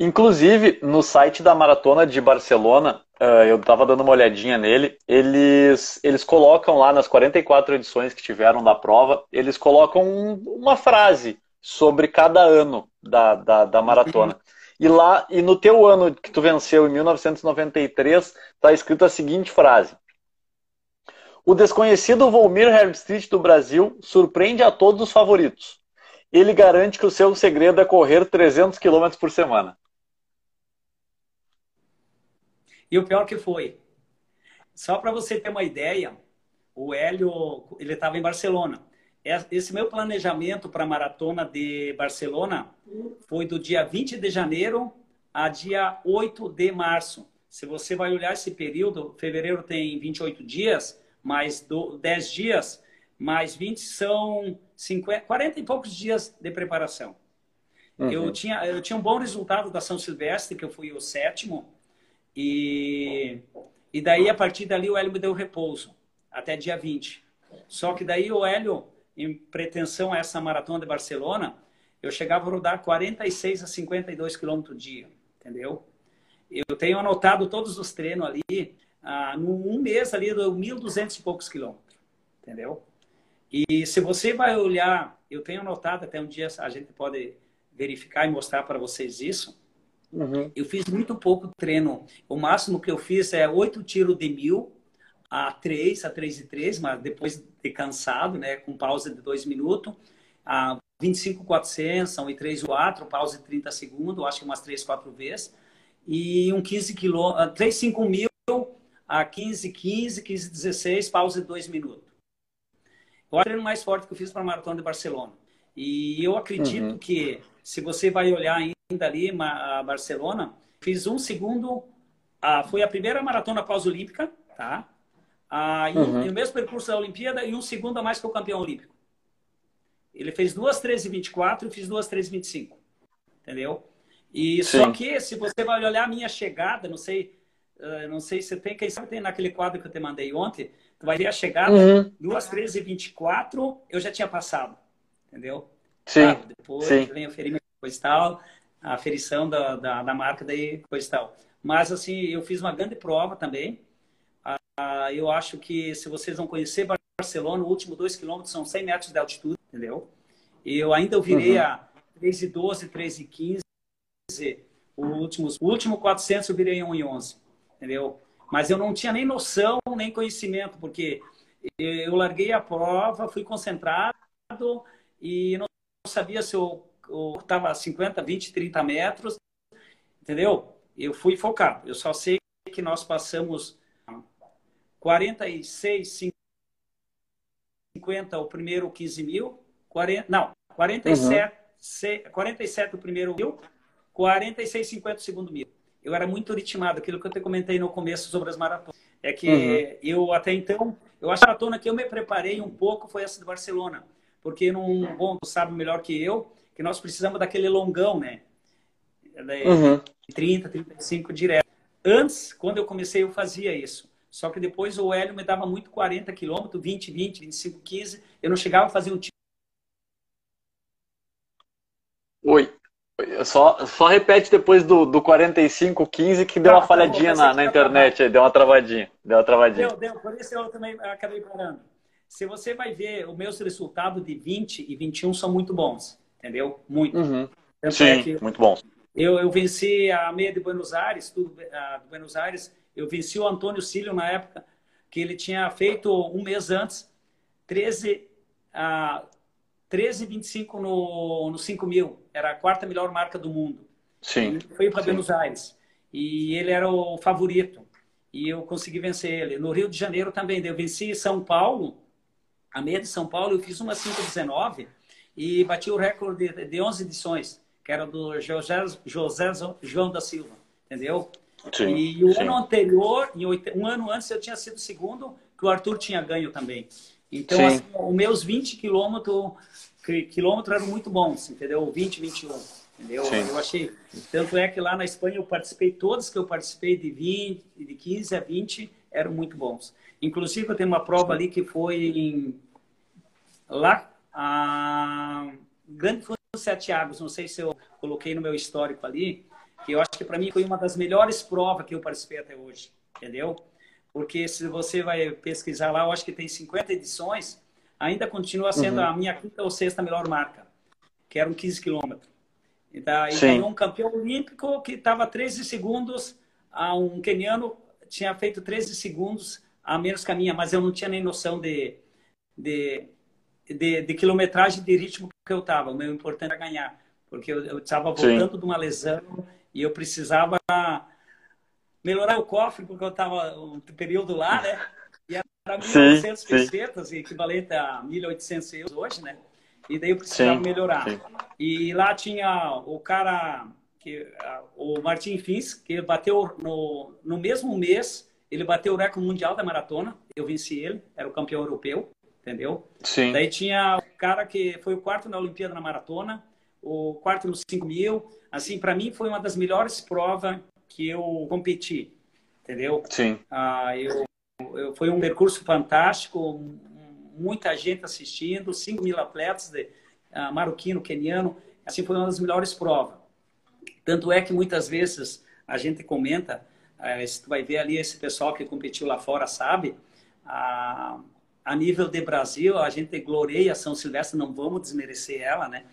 Inclusive, no site da Maratona de Barcelona, uh, eu estava dando uma olhadinha nele, eles, eles colocam lá nas 44 edições que tiveram da prova, eles colocam uma frase sobre cada ano da, da, da maratona. Uhum. E lá, e no teu ano que tu venceu, em 1993, está escrito a seguinte frase. O desconhecido Volmir Herbstreit do Brasil surpreende a todos os favoritos. Ele garante que o seu segredo é correr 300 km por semana. E o pior que foi, só para você ter uma ideia, o Hélio, ele estava em Barcelona. Esse meu planejamento para a maratona de Barcelona foi do dia 20 de janeiro a dia 8 de março. Se você vai olhar esse período, fevereiro tem 28 dias, mais 10 dias, mais 20 são 50, 40 e poucos dias de preparação. Uhum. Eu, tinha, eu tinha um bom resultado da São Silvestre, que eu fui o sétimo, e, e daí a partir dali o Hélio me deu repouso, até dia 20. Só que daí o Hélio em pretensão a essa maratona de Barcelona, eu chegava a rodar 46 a 52 quilômetros dia, entendeu? Eu tenho anotado todos os treinos ali, ah, num mês ali, 1.200 e poucos quilômetros, entendeu? E se você vai olhar, eu tenho anotado até um dia, a gente pode verificar e mostrar para vocês isso. Uhum. Eu fiz muito pouco treino. O máximo que eu fiz é oito tiros de mil a 3, a 3 e 3, mas depois de cansado, né, com pausa de 2 minutos, a 25, 400, são e 3 4, pausa de 30 segundos, acho que umas 3, 4 vezes, e um 15 quilômetros, 3, 5 mil a 15, 15, 15, 16, pausa de 2 minutos. Eu acho o treino mais forte que eu fiz para a Maratona de Barcelona. E eu acredito uhum. que, se você vai olhar ainda ali, a Barcelona, fiz um segundo, ah, foi a primeira maratona pós-olímpica, tá? Ah, e, uhum. e o mesmo percurso da Olimpíada e um segundo a mais que o campeão olímpico. Ele fez duas 13,24 e fiz duas 13,25. Entendeu? E Sim. só que se você vai olhar a minha chegada, não sei, uh, não sei se tem, quem sabe tem naquele quadro que eu te mandei ontem, tu vai ver a chegada, uhum. duas 13,24 eu já tinha passado. Entendeu? Sim. Claro, depois Sim. vem a ferimento coisa e tal, a aferição da, da, da marca daí coisa e tal. Mas assim, eu fiz uma grande prova também. Ah, eu acho que se vocês vão conhecer Barcelona, o último dois quilômetros são 100 metros de altitude, entendeu? E eu ainda virei uhum. a 3,12, 3,15. O último, o último 400 eu virei 1,11, entendeu? Mas eu não tinha nem noção, nem conhecimento, porque eu larguei a prova, fui concentrado e não sabia se eu estava 50, 20, 30 metros, entendeu? Eu fui focado. Eu só sei que nós passamos 46, 50 o primeiro 15 mil, 40, não, 47, uhum. 47 o primeiro mil, 46, 50 o segundo mil. Eu era muito ritmado, aquilo que eu te comentei no começo sobre as maratonas. É que uhum. eu até então, eu acho que a maratona que eu me preparei um pouco foi essa de Barcelona, porque num bom sabe melhor que eu, que nós precisamos daquele longão, né? Uhum. 30, 35 direto. Antes, quando eu comecei, eu fazia isso. Só que depois o Hélio me dava muito 40 quilômetros, 20, 20, 25, 15. Eu não chegava a fazer um tiro. Oi. Só, só repete depois do, do 45, 15 que deu tá, uma falhadinha na, na internet, aí, deu uma travadinha. Deu uma travadinha. Deu, deu. Por isso eu também acabei parando. Se você vai ver, os meus resultados de 20 e 21 são muito bons, entendeu? Muito. Uhum. Sim, é muito bons. Eu, eu venci a meia de Buenos Aires, tudo a, de Buenos Aires, eu venci o Antônio Cílio na época, que ele tinha feito um mês antes 13, a 13,25 no, no 5 mil. Era a quarta melhor marca do mundo. Sim. Ele foi para Buenos Aires. E ele era o favorito. E eu consegui vencer ele. No Rio de Janeiro também. Eu venci São Paulo, a meia de São Paulo, eu fiz uma 5,19 e bati o recorde de, de 11 edições, que era do José, José João da Silva. Entendeu? Sim, e o sim. ano anterior, um ano antes, eu tinha sido segundo, que o Arthur tinha ganho também. Então, assim, os meus 20 quilômetros quilômetro eram muito bons, entendeu? 20, 21, entendeu? Sim. Eu achei. Tanto é que lá na Espanha eu participei, todos que eu participei de 20, de 15 a 20 eram muito bons. Inclusive, eu tenho uma prova ali que foi em. Lá, a Grande Fundo Sete Águas, não sei se eu coloquei no meu histórico ali, que eu acho que para mim foi uma das melhores provas que eu participei até hoje, entendeu? Porque se você vai pesquisar lá, eu acho que tem 50 edições, ainda continua sendo uhum. a minha quinta ou sexta melhor marca, que eram 15 quilômetros. E ganhou um campeão olímpico que estava 13 segundos, a um keniano tinha feito 13 segundos a menos que a minha, mas eu não tinha nem noção de, de, de, de quilometragem de ritmo que eu estava. O meu importante era ganhar, porque eu estava voltando Sim. de uma lesão e eu precisava melhorar o cofre, porque eu estava um período lá, né? Era 1.800 pesetas, equivalente a 1.800 euros hoje, né? E daí eu precisava sim, melhorar. Sim. E lá tinha o cara, que, o Martin Fins, que bateu no, no mesmo mês, ele bateu o recorde mundial da maratona. Eu venci ele, era o campeão europeu, entendeu? Sim. Daí tinha o cara que foi o quarto na Olimpíada na maratona, o quarto nos 5 mil. Assim, para mim foi uma das melhores provas que eu competi, entendeu? Sim. Ah, eu, foi um percurso fantástico, muita gente assistindo, 5 mil atletas, de, ah, marroquino, keniano. Assim, foi uma das melhores provas. Tanto é que muitas vezes a gente comenta, ah, se tu vai ver ali esse pessoal que competiu lá fora, sabe? A nível de Brasil, a gente gloreia São Silvestre, não vamos desmerecer ela, né?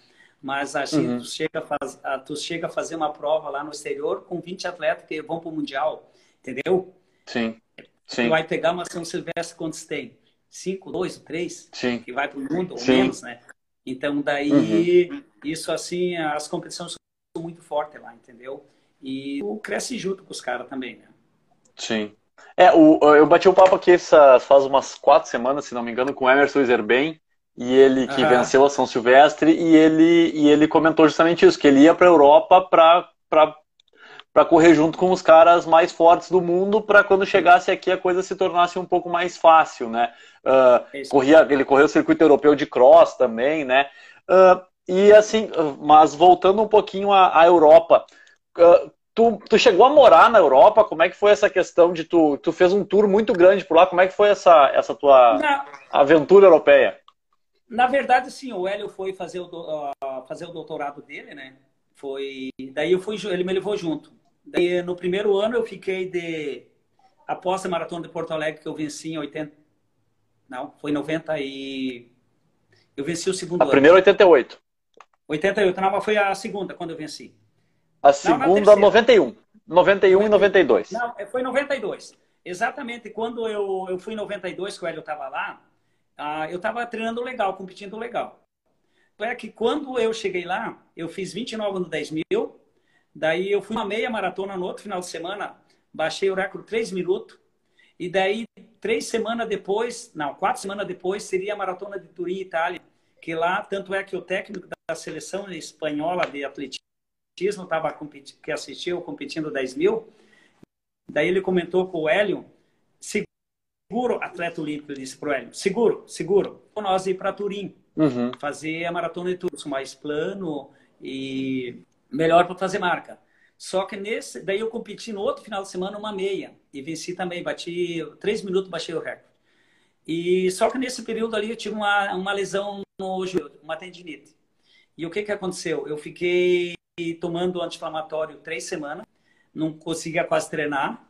mas a gente uhum. tu, chega a faz, a, tu chega a fazer uma prova lá no exterior com 20 atletas que vão para o Mundial, entendeu? Sim. Sim. Vai pegar uma São Silvestre quantos tem? Cinco, dois, três? Sim. Que vai para o mundo, ou Sim. menos, né? Então, daí, uhum. isso assim, as competições são muito fortes lá, entendeu? E tu cresce junto com os caras também, né? Sim. É, o, eu bati o um papo aqui essa, faz umas quatro semanas, se não me engano, com o Emerson Iserben, e ele que uhum. venceu a São Silvestre e ele e ele comentou justamente isso, que ele ia para a Europa para para correr junto com os caras mais fortes do mundo para quando chegasse aqui a coisa se tornasse um pouco mais fácil, né? Uh, corria, ele correu o circuito europeu de cross também, né? Uh, e assim, mas voltando um pouquinho à, à Europa, uh, tu, tu chegou a morar na Europa? Como é que foi essa questão de tu, tu fez um tour muito grande por lá? Como é que foi essa, essa tua na, aventura europeia? Na verdade, sim, o Hélio foi fazer o, uh, fazer o doutorado dele, né? Foi, daí eu fui, ele me levou junto. Daí, no primeiro ano eu fiquei de após a maratona de Porto Alegre que eu venci em 80 não, foi 90 e eu venci o segundo a ano. primeira 88. 88, não, mas foi a segunda quando eu venci. A segunda, não, 91. 91 e 92. Não, é, foi 92. Exatamente quando eu, eu fui em 92, que o Hélio estava lá, uh, eu estava treinando legal, competindo legal. É que quando eu cheguei lá, eu fiz 29 no 10 mil, daí eu fui uma meia maratona no outro final de semana, baixei o recorde 3 minutos, e daí três semanas depois, não, quatro semanas depois, seria a maratona de Turim, Itália, que lá, tanto é que o técnico da seleção espanhola de atletismo estava que assistiu competindo 10 mil. Daí ele comentou com o Hélio, seguro, atleta olímpico, ele disse para o Hélio, seguro, seguro, nós ir para Turim, uhum. fazer a maratona de Turim, mais plano e melhor para fazer marca. Só que nesse, daí eu competi no outro final de semana uma meia e venci também, bati três minutos, baixei o recorde. E só que nesse período ali eu tive uma, uma lesão no joelho, uma tendinite. E o que que aconteceu? Eu fiquei tomando anti-inflamatório três semanas, não conseguia quase treinar.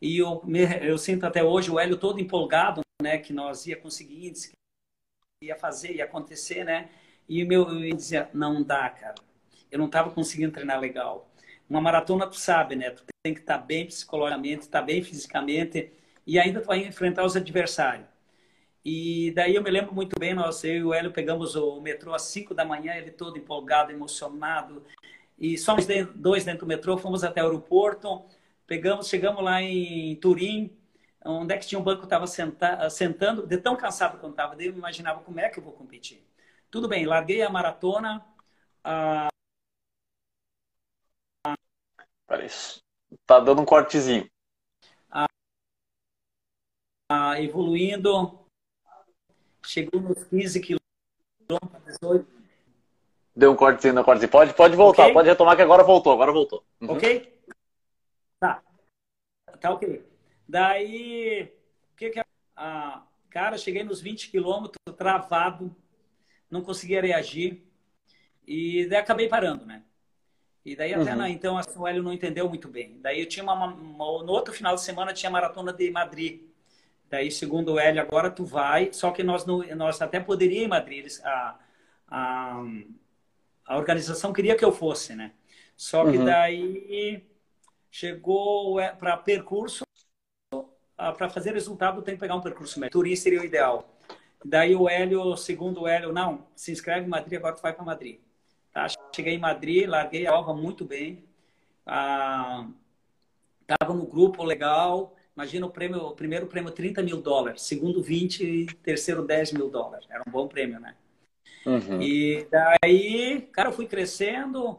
E eu, me, eu sinto até hoje o Hélio todo empolgado, né, que nós ia conseguir ia fazer, ia acontecer, né? E meu eu dizia, não dá, cara. Eu não estava conseguindo treinar legal. Uma maratona, tu sabe, né? Tu tem que estar tá bem psicologicamente, estar tá bem fisicamente e ainda tu vai enfrentar os adversários. E daí eu me lembro muito bem, nós, eu e o Hélio pegamos o metrô às 5 da manhã, ele todo empolgado, emocionado. E só nós dois dentro do metrô, fomos até o aeroporto, pegamos, chegamos lá em Turim, onde é que tinha um banco estava senta, sentando, de tão cansado que eu estava, daí eu imaginava como é que eu vou competir. Tudo bem, larguei a maratona. A... Parece. Tá dando um cortezinho. A... A... Evoluindo, chegou nos 15 quilômetros, 18. Deu um cortezinho na cortezinho. Pode, pode voltar, okay? pode retomar que agora voltou, agora voltou. Uhum. Ok? Tá. Tá ok. Daí, o que que... Ah, cara, cheguei nos 20 quilômetros, travado, não conseguia reagir. E daí acabei parando, né? E daí até uhum. na, então a Suélio não entendeu muito bem. Daí eu tinha uma, uma, no outro final de semana tinha a maratona de Madrid. Daí, segundo o Hélio, agora tu vai, só que nós, não, nós até poderia ir em Madrid, a, a, a organização queria que eu fosse, né? Só que uhum. daí chegou é, para percurso, para fazer resultado tem que pegar um percurso médio. Turim seria o ideal. Daí o Hélio, segundo o Hélio, não, se inscreve em Madrid, agora tu vai para Madrid. Tá? Cheguei em Madrid, larguei a prova muito bem. Ah, tava no grupo legal, Imagina o prêmio, o primeiro prêmio 30 mil dólares, segundo 20 e terceiro 10 mil dólares. Era um bom prêmio, né? Uhum. E daí, cara, eu fui crescendo.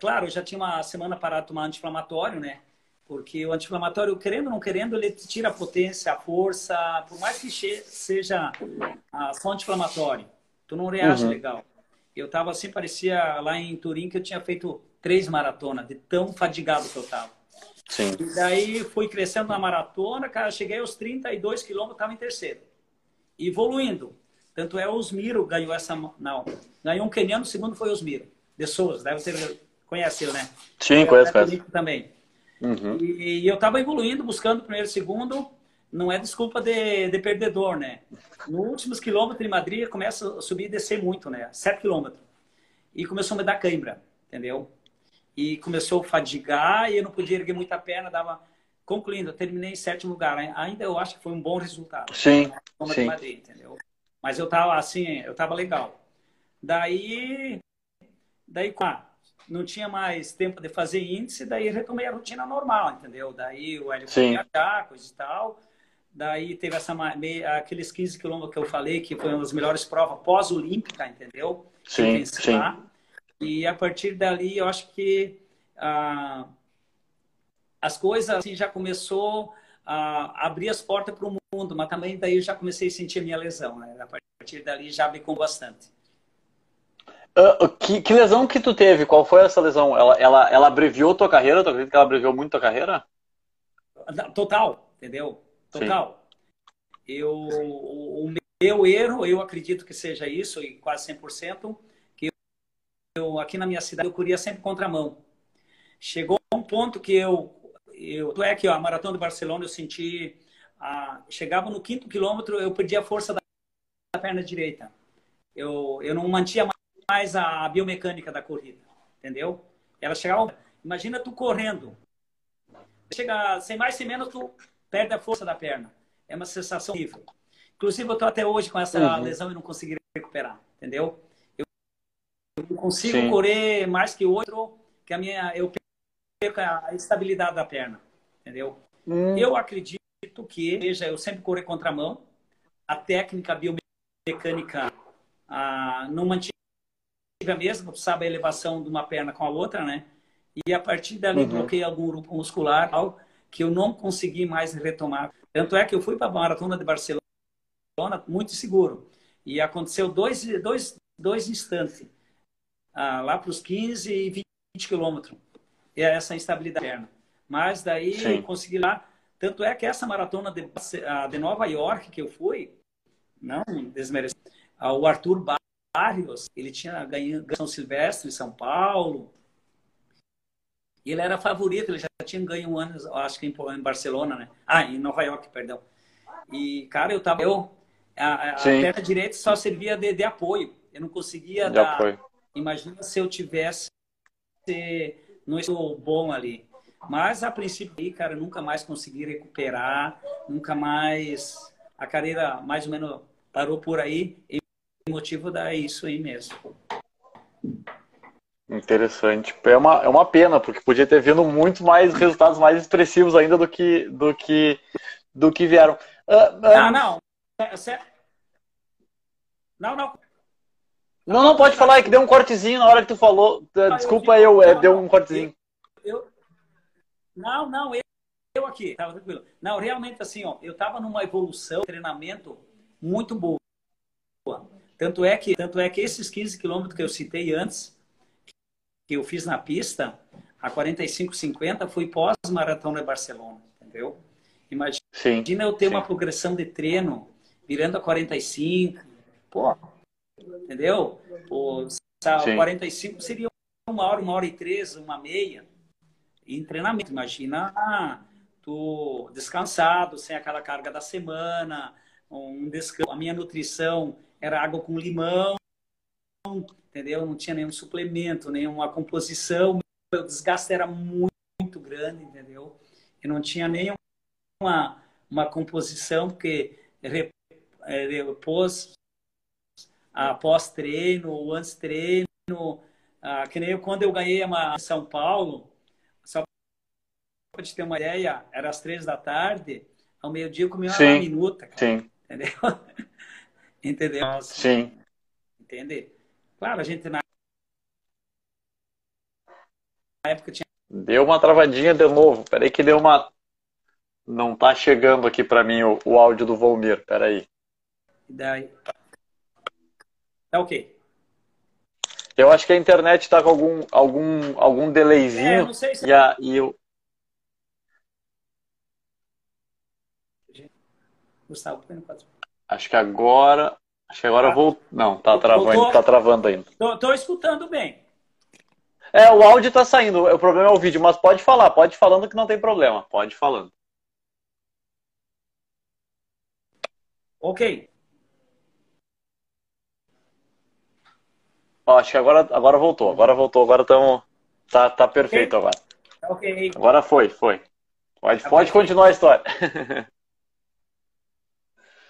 Claro, eu já tinha uma semana parado de tomar anti-inflamatório, né? Porque o anti-inflamatório, querendo ou não querendo, ele tira a potência, a força, por mais que seja só anti-inflamatório. Tu não reage uhum. legal. Eu tava assim, parecia lá em Turim que eu tinha feito três maratonas, de tão fadigado que eu tava. Sim. E daí fui crescendo na maratona, cara, cheguei aos 32 quilômetros, estava em terceiro. Evoluindo. Tanto é o Osmiro ganhou essa. Não, ganhou um queniano, o segundo foi Osmiro. De Souza, deve ter conhecido, né? Sim, conheço, conheço. Também. Uhum. E, e, eu estava evoluindo, buscando primeiro e segundo. Não é desculpa de, de perdedor, né? Nos últimos quilômetros de Madrid, começa a subir e descer muito, né? 7 quilômetros. E começou a me dar cãibra, entendeu? e começou a fadigar e eu não podia erguer muita perna, dava concluindo, eu terminei em sétimo lugar. Ainda eu acho que foi um bom resultado. Sim. sim. Madrid, entendeu? Mas eu tava assim, eu tava legal. Daí, daí ah, não tinha mais tempo de fazer índice, daí retomei a rotina normal, entendeu? Daí o Hélio foi viajar, coisa e tal. Daí teve essa, aqueles 15 quilômetros que eu falei, que foi uma das melhores provas pós-olímpica, entendeu? Sim, sim. E a partir dali, eu acho que ah, as coisas assim, já começou a abrir as portas para o mundo, mas também daí eu já comecei a sentir a minha lesão, né? A partir dali já me com bastante. Uh, que, que, lesão que tu teve? Qual foi essa lesão? Ela, ela, ela abreviou tua carreira? Tu acredita que ela abreviou muito tua carreira? Total, entendeu? Total. Eu, o, o, meu erro, eu acredito que seja isso, e quase 100%, que eu, eu aqui na minha cidade eu corria sempre contramão. Chegou um ponto que eu, eu é que ó, a maratona de Barcelona eu senti, ah, chegava no quinto quilômetro eu perdi a força da, da perna direita. Eu, eu não mantinha mais a biomecânica da corrida, entendeu? Ela chegava, imagina tu correndo, chega sem mais sem menos tu perde a força da perna. É uma sensação horrível. Inclusive, eu estou até hoje com essa uhum. lesão e não consegui recuperar, entendeu? Eu consigo Sim. correr mais que outro, que a minha, eu perco a estabilidade da perna, entendeu? Hum. Eu acredito que, veja, eu sempre corri contramão, a técnica biomecânica ah, não mantive a mesma, sabe a elevação de uma perna com a outra, né? E a partir dali uhum. bloqueei algum grupo muscular, que eu não consegui mais retomar. Tanto é que eu fui para a maratona de Barcelona muito seguro. E aconteceu dois, dois, dois instantes, ah, lá para os 15 e 20 quilômetros. E é essa instabilidade interna. Mas daí Sim. eu consegui lá. Tanto é que essa maratona de, de Nova York que eu fui, não desmerecendo, ah, o Arthur Barrios, ele tinha ganho São Silvestre em São Paulo, ele era favorito, ele já tinha ganho um ano, acho que em Barcelona, né? Ah, em Nova York, perdão. E, cara, eu tava. Eu, a, a perna direita só servia de, de, apoio. Eu não conseguia de dar. Apoio. Imagina se eu tivesse no estou bom ali. Mas a princípio, aí, cara, nunca mais consegui recuperar, nunca mais. A carreira mais ou menos parou por aí. E o motivo da isso aí mesmo. Interessante. É uma, é uma pena, porque podia ter vindo muito mais resultados mais expressivos ainda do que, do que, do que vieram. Uh, uh... Não, não. Não, não. Não, não, pode falar, é que deu um cortezinho na hora que tu falou. Desculpa, eu, eu deu um cortezinho. Eu, não, não, eu, eu aqui, tava tranquilo. Não, realmente assim, ó, eu tava numa evolução, treinamento muito boa. Tanto é que, tanto é que esses 15 quilômetros que eu citei antes, que eu fiz na pista, a 45,50 foi pós-maratona de Barcelona, entendeu? Imagina sim, eu ter sim. uma progressão de treino virando a 45, pô, entendeu? Pô, 45 seria uma hora, uma hora e três, uma meia em treinamento. Imagina ah, tu descansado, sem aquela carga da semana, um descanso. A minha nutrição era água com limão, entendeu? Não tinha nenhum suplemento, nenhuma composição. O desgaste era muito, muito grande, entendeu? E não tinha nenhuma uma composição, porque repôs após treino ou antes treino. Ah, que nem eu, quando eu ganhei uma São Paulo, só para te ter uma ideia, era às três da tarde, ao meio-dia eu comia uma sim, minuta. Cara, sim. Entendeu? entendeu? Sim. Entender? Claro, a gente na época tinha. Deu uma travadinha de novo. Peraí que deu uma. Não tá chegando aqui para mim o, o áudio do Volmir. Peraí. Daí. Tá ok. Eu acho que a internet tá com algum, algum, algum delayzinho. É, não sei se... E, a, e eu... Gustavo, Acho que agora. Acho que agora ah. vou. Não, tá travando, tô, tá travando ainda. Tô, tô, escutando bem. É, o áudio tá saindo. O problema é o vídeo, mas pode falar, pode falando que não tem problema. Pode falando. Ok. Ó, acho que agora, agora voltou. Agora voltou. Agora estamos. Tá, tá perfeito okay. agora. Ok. Agora foi, foi. Pode, tá pode continuar a história.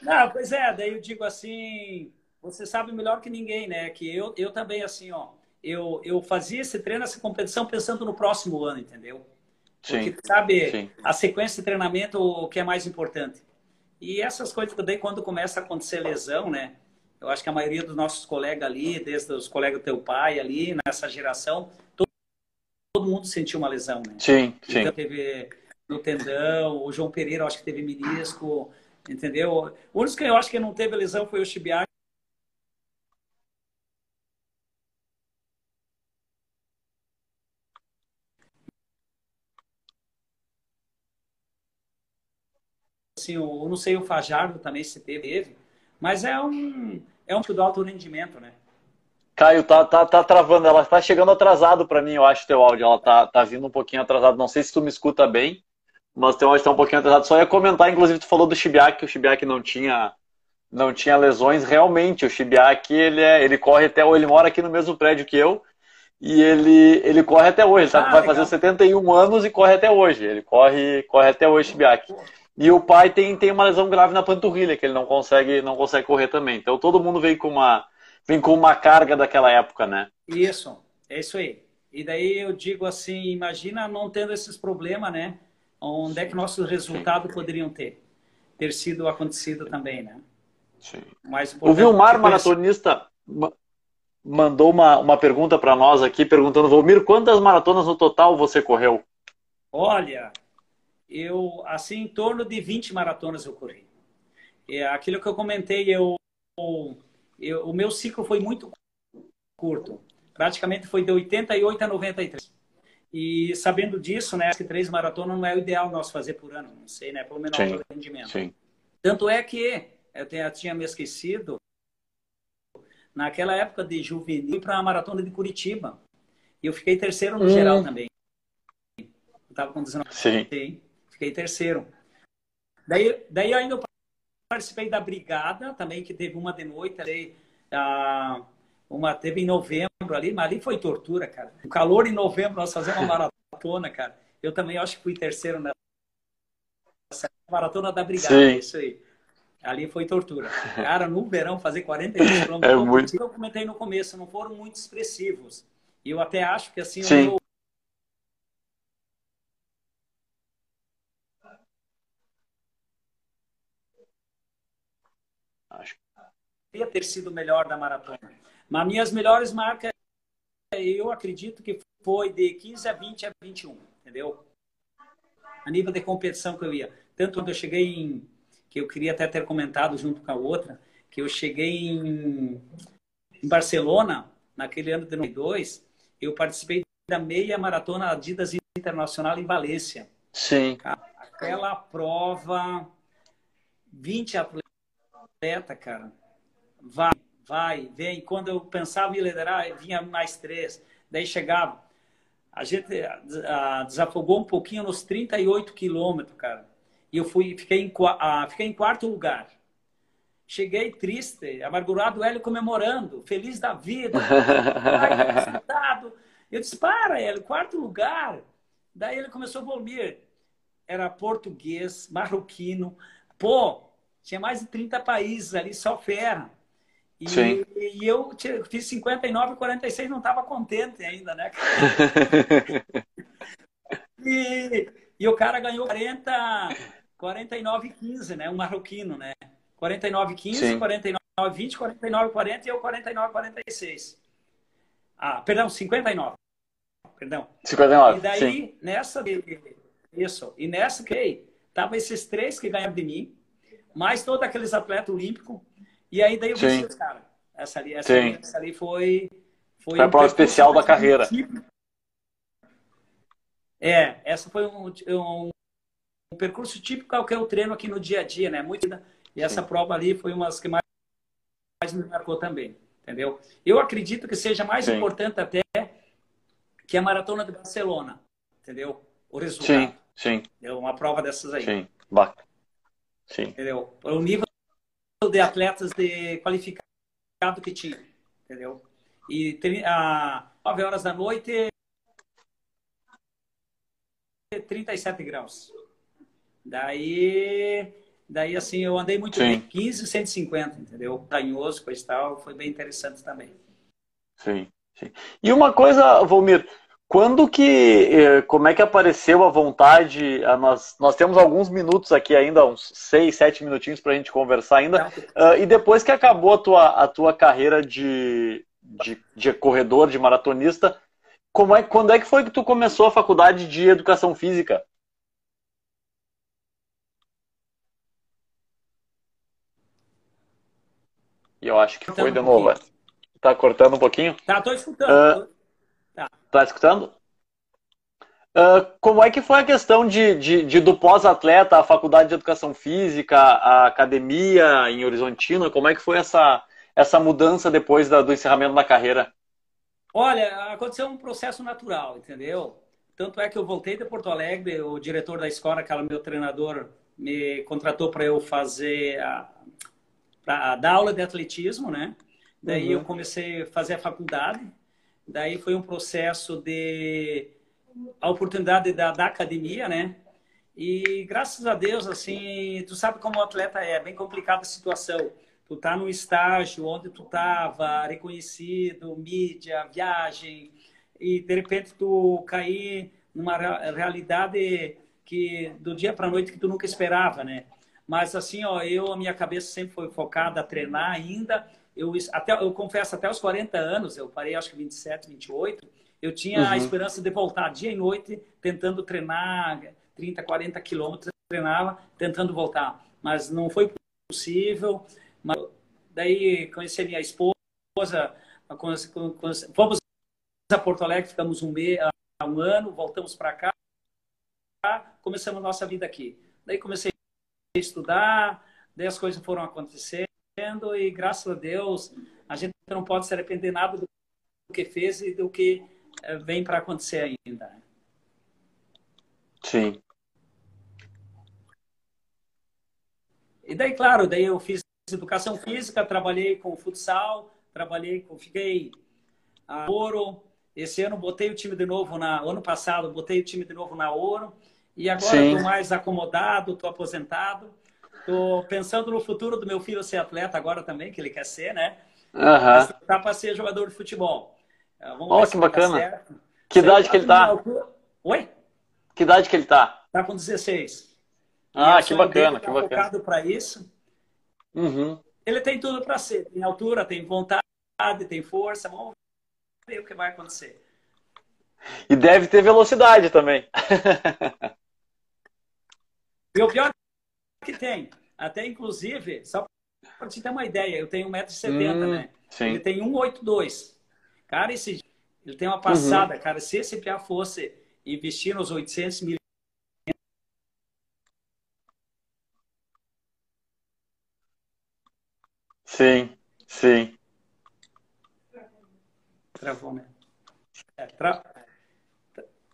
Não, pois é, daí eu digo assim, você sabe melhor que ninguém, né? Que eu, eu também, assim, ó, eu, eu fazia esse treino, essa competição pensando no próximo ano, entendeu? Porque, sim, sabe, sim. a sequência de treinamento, o que é mais importante. E essas coisas também, quando começa a acontecer lesão, né? Eu acho que a maioria dos nossos colegas ali, desde os colegas do teu pai ali, nessa geração, todo, todo mundo sentiu uma lesão, né? Sim, sim. Então, teve no tendão, o João Pereira, acho que teve menisco, entendeu? O único que eu acho que não teve lesão foi o Chibiac, assim, eu não sei o Fajardo também se teve, mas é um é um do alto rendimento, né? Caio, tá, tá, tá travando, ela tá chegando atrasado para mim, eu acho, teu áudio, ela tá, tá vindo um pouquinho atrasado, não sei se tu me escuta bem, mas teu áudio tá um pouquinho atrasado, só ia comentar, inclusive tu falou do Chibiak, que o Chibiak não tinha não tinha lesões, realmente, o Chibiak, ele, é, ele corre até, ele mora aqui no mesmo prédio que eu, e ele, ele corre até hoje, ele tá, ah, vai legal. fazer 71 anos e corre até hoje, ele corre, corre até hoje, Chibiak. E o pai tem, tem uma lesão grave na panturrilha, que ele não consegue, não consegue correr também. Então todo mundo vem com uma, vem com uma carga daquela época, né? Isso, é isso aí. E daí eu digo assim, imagina não tendo esses problemas, né? Onde é que nossos resultados poderiam ter? Ter sido acontecido também, né? Sim. Mais o Vilmar, maratonista, mandou uma, uma pergunta para nós aqui, perguntando, Volmir, quantas maratonas no total você correu? Olha, eu, assim, em torno de 20 maratonas eu corri. É, aquilo que eu comentei, eu, eu, o meu ciclo foi muito curto. Praticamente foi de 88 a 93. E sabendo disso, né, que três maratonas não é o ideal nós fazer por ano, não sei, né, pelo menor sim, rendimento. Sim. Tanto é que eu tinha, tinha me esquecido, naquela época de juvenil para a maratona de Curitiba. E eu fiquei terceiro no hum. geral também. Eu estava com 19. Sim fiquei terceiro. Daí, daí ainda eu participei da brigada também, que teve uma de noite ali, ah, uma teve em novembro ali, mas ali foi tortura, cara. O calor em novembro, nós fazemos uma maratona, cara. Eu também acho que fui terceiro nessa maratona da brigada, Sim. isso aí. Ali foi tortura. Cara, no verão, fazer 42 km. É muito... Eu comentei no começo, não foram muito expressivos. E eu até acho que assim, Sim. o poderia ter sido melhor da maratona. Mas minhas melhores marcas, eu acredito que foi de 15 a 20 a 21, entendeu? A nível de competição que eu ia. Tanto quando eu cheguei em. que eu queria até ter comentado junto com a outra, que eu cheguei em, em Barcelona, naquele ano de 92, eu participei da meia maratona Adidas Internacional em Valência. Sim. Aquela prova, 20 atletas, cara vai, vai, vem. Quando eu pensava em liderar, vinha mais três. Daí chegava. A gente a, desafogou um pouquinho nos 38 quilômetros, cara. E eu fui, fiquei em, a, fiquei em quarto lugar. Cheguei triste, amargurado, Hélio comemorando, feliz da vida. Eu disse, para, Hélio, quarto lugar. Daí ele começou a volver. Era português, marroquino. Pô, tinha mais de 30 países ali, só fera. E, Sim. e eu fiz 59 e 46, não estava contente ainda, né? e, e o cara ganhou 40, 49 e 15, né? Um marroquino, né? 49 15, 49 20, 49 40 e eu 49 46. Ah, perdão, 59. Perdão. 59. E daí, sim. nessa. Isso. E nessa que tava esses três que ganharam de mim, mais todos aqueles atletas olímpicos e aí daí eu os caras. Essa ali, essa, ali, essa ali foi. Foi, foi a prova especial da carreira. É, essa foi um, um, um, percurso típico ao que eu treino aqui no dia a dia, né? Muito, e essa Sim. prova ali foi uma das que mais, mais me marcou também, entendeu? Eu acredito que seja mais Sim. importante até que a maratona de Barcelona, entendeu? O resultado. Sim, sim. É uma prova dessas aí. Sim, bacana. Sim. Entendeu? O nível de atletas de qualificado que tinha, entendeu? E a 9 horas da noite, 37 graus. Daí, daí assim, eu andei muito Sim. bem, 15, 150, entendeu? Tanhoso, coisa e tal, foi bem interessante também. Sim, sim. E uma coisa, Volmir, Quando que, eh, como é que apareceu a vontade? Ah, nós, nós temos alguns minutos aqui ainda, uns seis, sete minutinhos para a gente conversar ainda. Uh, e depois que acabou a tua, a tua carreira de, de, de, corredor, de maratonista, como é, quando é que foi que tu começou a faculdade de educação física? E eu acho que foi de novo. Tá cortando um pouquinho? Tá, tô escutando. Uh, Tá, tá escutando? Uh, como é que foi a questão de, de, de do pós-atleta, a faculdade de educação física, a academia em Horizontina? Como é que foi essa, essa mudança depois da, do encerramento da carreira? Olha, aconteceu um processo natural, entendeu? Tanto é que eu voltei de Porto Alegre, o diretor da escola, que era meu treinador, me contratou para eu fazer a, a, dar aula de atletismo, né? Daí uhum. eu comecei a fazer a faculdade Daí foi um processo de a oportunidade da, da academia, né? E graças a Deus, assim, tu sabe como o atleta é, bem complicada a situação. Tu tá no estágio onde tu tava, reconhecido, mídia, viagem, e de repente tu cair numa realidade que do dia para noite que tu nunca esperava, né? Mas assim, ó, eu a minha cabeça sempre foi focada a treinar ainda eu, até, eu confesso, até os 40 anos, eu parei acho que 27, 28, eu tinha uhum. a esperança de voltar dia e noite tentando treinar 30, 40 quilômetros, treinava tentando voltar. Mas não foi possível. Mas, daí conheci a minha esposa, fomos a Porto Alegre, ficamos um, mês, um ano, voltamos para cá, começamos a nossa vida aqui. Daí comecei a estudar, daí as coisas foram acontecendo e graças a Deus a gente não pode se arrepender nada do que fez e do que eh, vem para acontecer ainda. Sim. E daí, claro, daí eu fiz educação física, trabalhei com futsal, trabalhei com, fiquei a Ouro. Esse ano botei o time de novo na, ano passado botei o time de novo na Ouro. E agora estou mais acomodado, estou aposentado. Tô pensando no futuro do meu filho ser atleta agora também, que ele quer ser, né? Uhum. Tá para ser jogador de futebol. É, vamos oh, que bacana. Que idade que ele tá? Oi? Que idade que ele tá? Tá com 16. Ah, que bacana, que tá bacana. focado para isso. Uhum. Ele tem tudo para ser. Tem altura, tem vontade, tem força. Vamos ver o que vai acontecer. E deve ter velocidade também. e o pior que tem. Até, inclusive, só para te ter uma ideia, eu tenho 1,70m, hum, né? Sim. Ele tem 1,82. Cara, esse, ele tem uma passada, uhum. cara. Se esse PA fosse investir nos 800 milhões. Sim, sim. Travou, né? É, tra...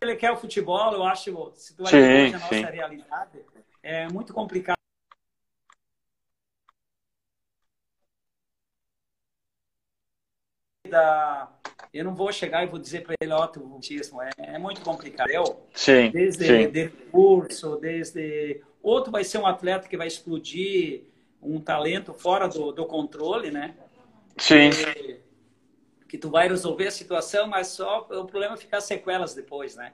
Ele quer o futebol, eu acho, se tu sim, a nossa realidade, é muito complicado eu não vou chegar e vou dizer para ele, ó, oh, autismo é, é muito complicado. Eu, sim, desde sim. De curso, desde outro vai ser um atleta que vai explodir um talento fora do, do controle, né? Sim. Que, que tu vai resolver a situação, mas só o problema é ficar sequelas depois, né?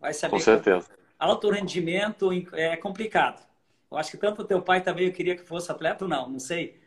Vai saber. Com certeza. Alto rendimento é complicado. Eu acho que tanto o teu pai também queria que fosse atleta ou não, não sei.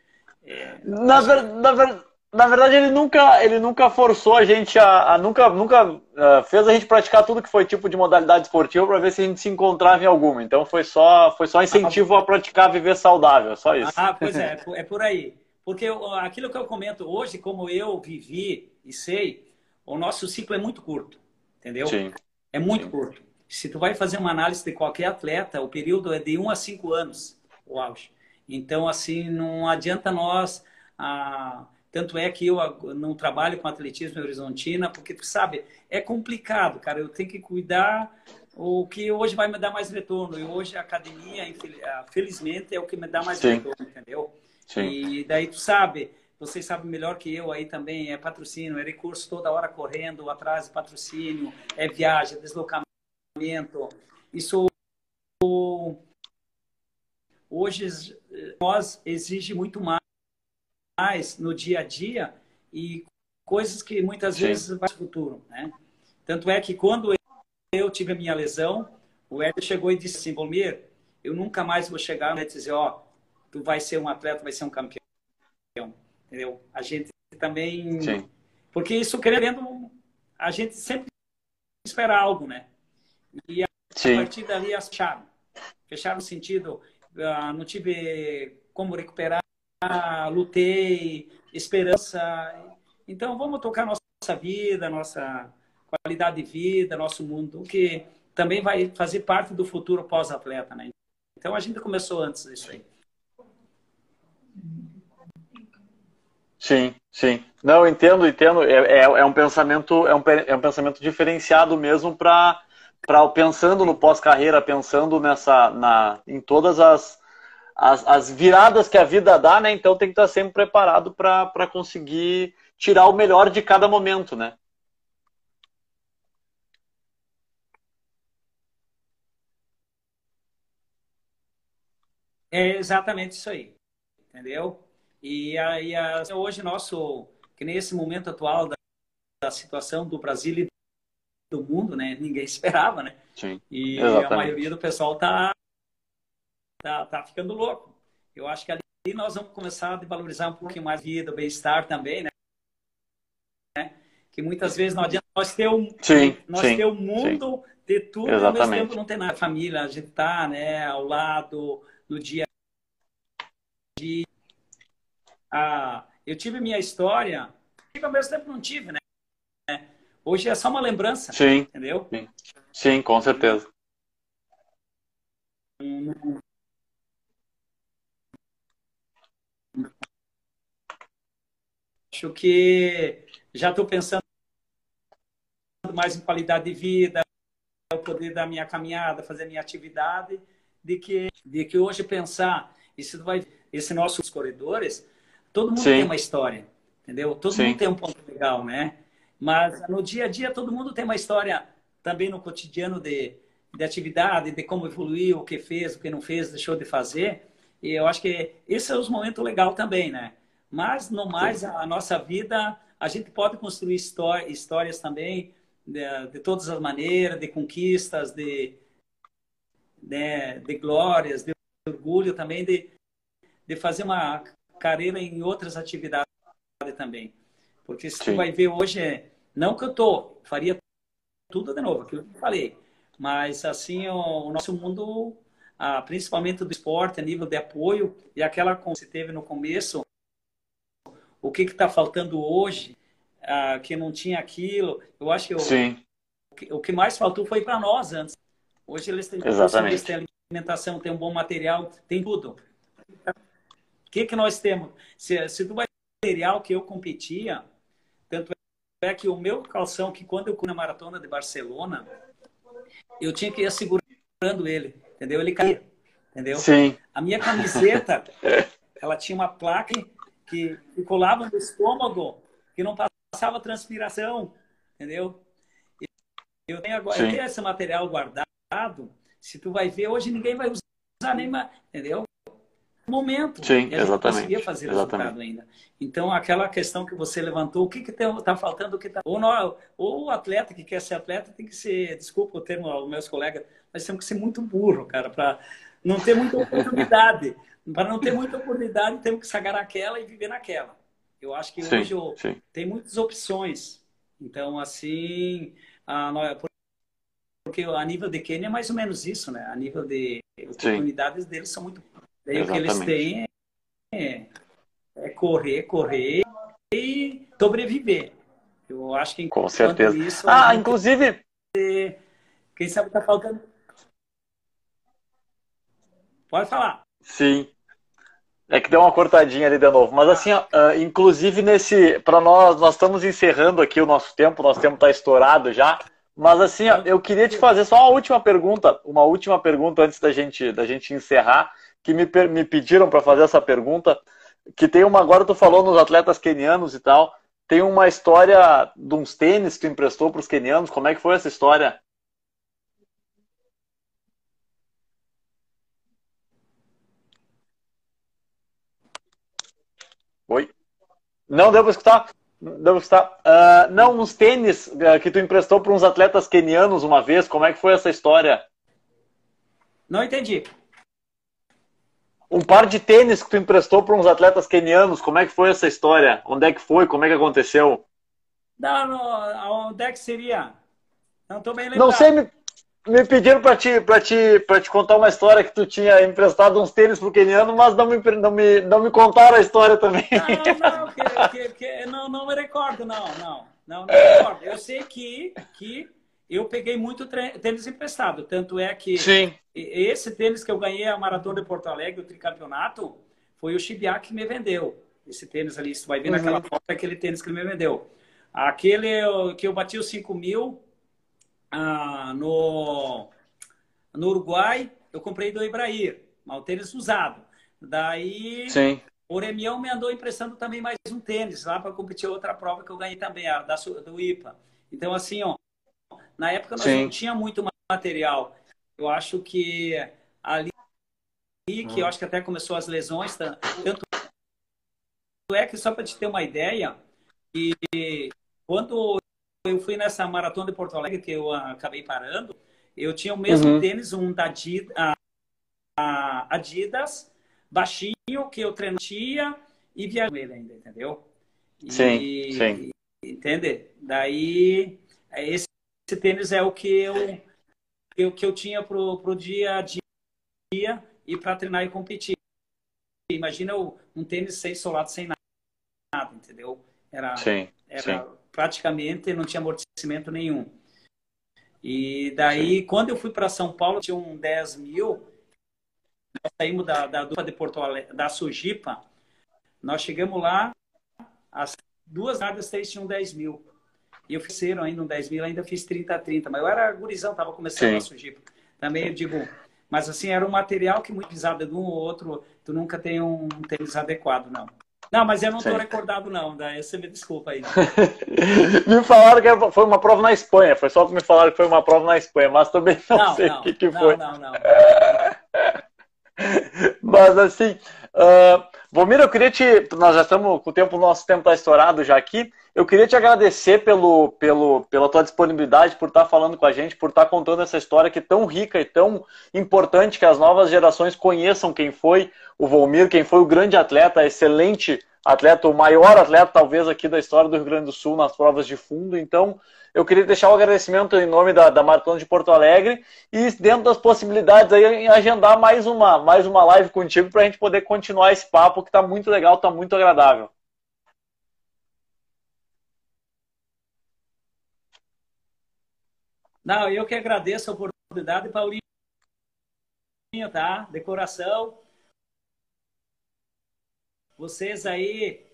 É, na, ver, na, ver, na verdade, ele nunca, ele nunca forçou a gente a. a nunca nunca uh, fez a gente praticar tudo que foi tipo de modalidade esportiva para ver se a gente se encontrava em alguma. Então foi só, foi só incentivo a praticar viver saudável, só isso. Ah, pois é, é por aí. Porque aquilo que eu comento hoje, como eu vivi e sei, o nosso ciclo é muito curto, entendeu? Sim. É muito Sim. curto. Se tu vai fazer uma análise de qualquer atleta, o período é de 1 a 5 anos, o auge. Então, assim, não adianta nós... Ah, tanto é que eu não trabalho com atletismo em horizontina, porque tu sabe, é complicado, cara. Eu tenho que cuidar o que hoje vai me dar mais retorno. E hoje a academia, ah, felizmente, é o que me dá mais Sim. retorno, entendeu? Sim. E daí tu sabe, vocês sabem melhor que eu aí também, é patrocínio, é recurso toda hora correndo atrás de patrocínio, é viagem, é deslocamento. Isso hoje nós exige muito mais no dia a dia e coisas que muitas Sim. vezes vai para o futuro, né? Tanto é que quando eu tive a minha lesão, o Hélio chegou e disse assim, Volmir, eu nunca mais vou chegar e dizer, ó, oh, tu vai ser um atleta, vai ser um campeão. Entendeu? A gente também... Sim. Porque isso, querendo, a gente sempre espera algo, né? E a Sim. partir dali fecharam. Fecharam no sentido, uh, não tive como recuperar, lutei, esperança. Então, vamos tocar nossa vida, nossa qualidade de vida, nosso mundo, que também vai fazer parte do futuro pós-atleta, né? Então, a gente começou antes disso aí. Sim, sim. Não, entendo, entendo. É, é, é, um pensamento, é um, é um pensamento diferenciado mesmo para para pensando no pós-carreira, pensando nessa, na, em todas as, as, as, viradas que a vida dá, né? Então tem que estar sempre preparado para conseguir tirar o melhor de cada momento, né? É exatamente isso aí, entendeu? E aí hoje nosso, que nesse momento atual da, da situação do Brasil e do mundo, né? Ninguém esperava, né? Sim, e exatamente. a maioria do pessoal tá, tá, tá ficando louco. Eu acho que ali nós vamos começar a valorizar um pouquinho mais a vida, o bem-estar também, né? Que muitas vezes não adianta nós ter um, sim, nós sim, ter um mundo, sim. ter tudo, e ao mesmo tempo não ter nada. Família, a gente tá, né, ao lado, no dia a dia. Ah, eu tive minha história, e ao mesmo tempo não tive, né? Hoje é só uma lembrança. Sim. Entendeu? Sim, sim com certeza. Acho que já estou pensando mais em qualidade de vida, o poder da minha caminhada, fazer minha atividade, de que, de que hoje pensar, isso vai, esse nossos corredores, todo mundo Sim. tem uma história, entendeu? Todo Sim. mundo tem um ponto legal, né? Mas no dia a dia todo mundo tem uma história também no cotidiano de, de atividade, de como evoluiu, o que fez, o que não fez, deixou de fazer. E eu acho que esse é os momentos legal também, né? Mas no mais a, a nossa vida a gente pode construir história, histórias também de, de, todas as maneiras, de conquistas, de, de, né, de glórias, de orgulho também, de, de fazer uma carreira em outras atividades também. Porque se Sim. tu vai ver hoje, é, não que eu tô, faria tudo de novo, aquilo que eu falei. Mas, assim, o, o nosso mundo, ah, principalmente do esporte, a nível de apoio, e aquela que você teve no começo, o que está faltando hoje, ah, que não tinha aquilo, eu acho que, eu, o, que o que mais faltou foi para nós antes. Hoje eles têm, eles têm alimentação, tem um bom material, tem tudo. O que, que nós temos? Se, se tu vai material que eu competia, tanto é que o meu calção, que quando eu fui na maratona de Barcelona, eu tinha que ir segurando ele, entendeu? Ele caía, entendeu? Sim. A minha camiseta, ela tinha uma placa que, que colava no estômago, que não passava transpiração, entendeu? Eu tenho agora, eu tenho esse material guardado. Se tu vai ver, hoje ninguém vai usar nem mais, entendeu? Momento. Sim, e a exatamente. conseguia fazer exatamente. ainda. Então, aquela questão que você levantou, o que está faltando, o que está... Ou, não, ou o atleta que quer ser atleta tem que ser, desculpa o termo aos meus colegas, mas temos que ser muito burro, cara, para não ter muita oportunidade. para não ter muita oportunidade, temos que sagar naquela e viver naquela. Eu acho que sim, hoje eu, tem muitas opções. Então, assim, a, porque a nível de Quênia é mais ou menos isso, né? A nível de oportunidades sim. deles são muito Daí o que eles têm é, é, correr, correr e sobreviver. Eu acho que Com certeza. Isso, ah, inclusive. Quem sabe está faltando. Pode falar. Sim. É que deu uma cortadinha ali de novo. Mas assim, ó, uh, inclusive nesse. Para nós, nós estamos encerrando aqui o nosso tempo, nosso tempo está estourado já. Mas assim, ó, eu queria te fazer só uma última pergunta, uma última pergunta antes da gente, da gente encerrar que me, me pediram para fazer essa pergunta, que tem uma, agora tu falou nos atletas quenianos e tal, tem uma história de uns tênis que tu emprestou para os quenianos, como é que foi essa história? Oi? Não para escutar? Não, está, uh, não, uns tênis uh, que tu emprestou para uns atletas quenianos uma vez, como é que foi essa história? Não entendi. Um par de tênis que tu emprestou para uns atletas quenianos, como é que foi essa história? Onde é que foi? Como é que aconteceu? Não, não onde é que seria? Não estou bem lembrado. Não sei, me, me pediram para te, pra te, pra te contar uma história que tu tinha emprestado uns tênis pro keniano, mas não me, não me, não me contaram a história também. Não, não, que, que, que, não, não me recordo, não, não, não, não me recordo. Eu sei que, que eu peguei muito tênis emprestado, tanto é que Sim. esse tênis que eu ganhei a Maratona de Porto Alegre, o tricampeonato, foi o Chibiac que me vendeu. Esse tênis ali, você vai ver uhum. naquela foto, é aquele tênis que ele me vendeu. Aquele que eu bati os 5 mil, ah, no, no Uruguai, eu comprei do Ibrahir, um tênis usado. Daí, Sim. o Remião me andou emprestando também mais um tênis lá para competir outra prova que eu ganhei também, a da, do IPA. Então, assim, ó, na época nós Sim. não tinha muito material. Eu acho que ali, que eu acho que até começou as lesões, tanto é que só para te ter uma ideia, e quando eu fui nessa maratona de Porto Alegre, que eu acabei parando, eu tinha o mesmo uhum. tênis, um da Adidas, baixinho, que eu treinava e viajava ele ainda, entendeu? E, sim, sim. Entende? Daí, esse, esse tênis é o que eu, eu, que eu tinha pro, pro dia a dia e para treinar e competir. Imagina um tênis sem solado, sem nada, entendeu? Era, sim, era sim praticamente não tinha amortecimento nenhum. E daí, Sim. quando eu fui para São Paulo, tinha um 10 mil. Nós saímos da, da dupla de Porto Alegre, da Sujipa. Nós chegamos lá, as duas áreas três tinham 10 mil. E eu fiz ainda um 10 mil, ainda fiz 30 a 30. Mas eu era gurizão, tava começando Sim. a Sujipa. Também eu digo, mas assim, era um material que muito pisado de um ou outro, tu nunca tem um tênis adequado, não. Não, mas eu não estou recordado, não. Daí você me desculpa aí. me falaram que foi uma prova na Espanha. Foi só que me falaram que foi uma prova na Espanha, mas também não, não sei o que, que foi. Não, não, não. mas assim, uh, eu queria te. Nós já estamos com o tempo, nosso tempo está estourado já aqui. Eu queria te agradecer pelo, pelo, pela tua disponibilidade, por estar falando com a gente, por estar contando essa história que é tão rica e tão importante que as novas gerações conheçam quem foi o Volmir, quem foi o grande atleta, excelente atleta, o maior atleta talvez aqui da história do Rio Grande do Sul nas provas de fundo. Então, eu queria deixar o um agradecimento em nome da, da Maratona de Porto Alegre e dentro das possibilidades aí agendar mais uma, mais uma live contigo para a gente poder continuar esse papo que está muito legal, está muito agradável. Não, eu que agradeço a oportunidade, Paulinho, tá? Decoração. Vocês aí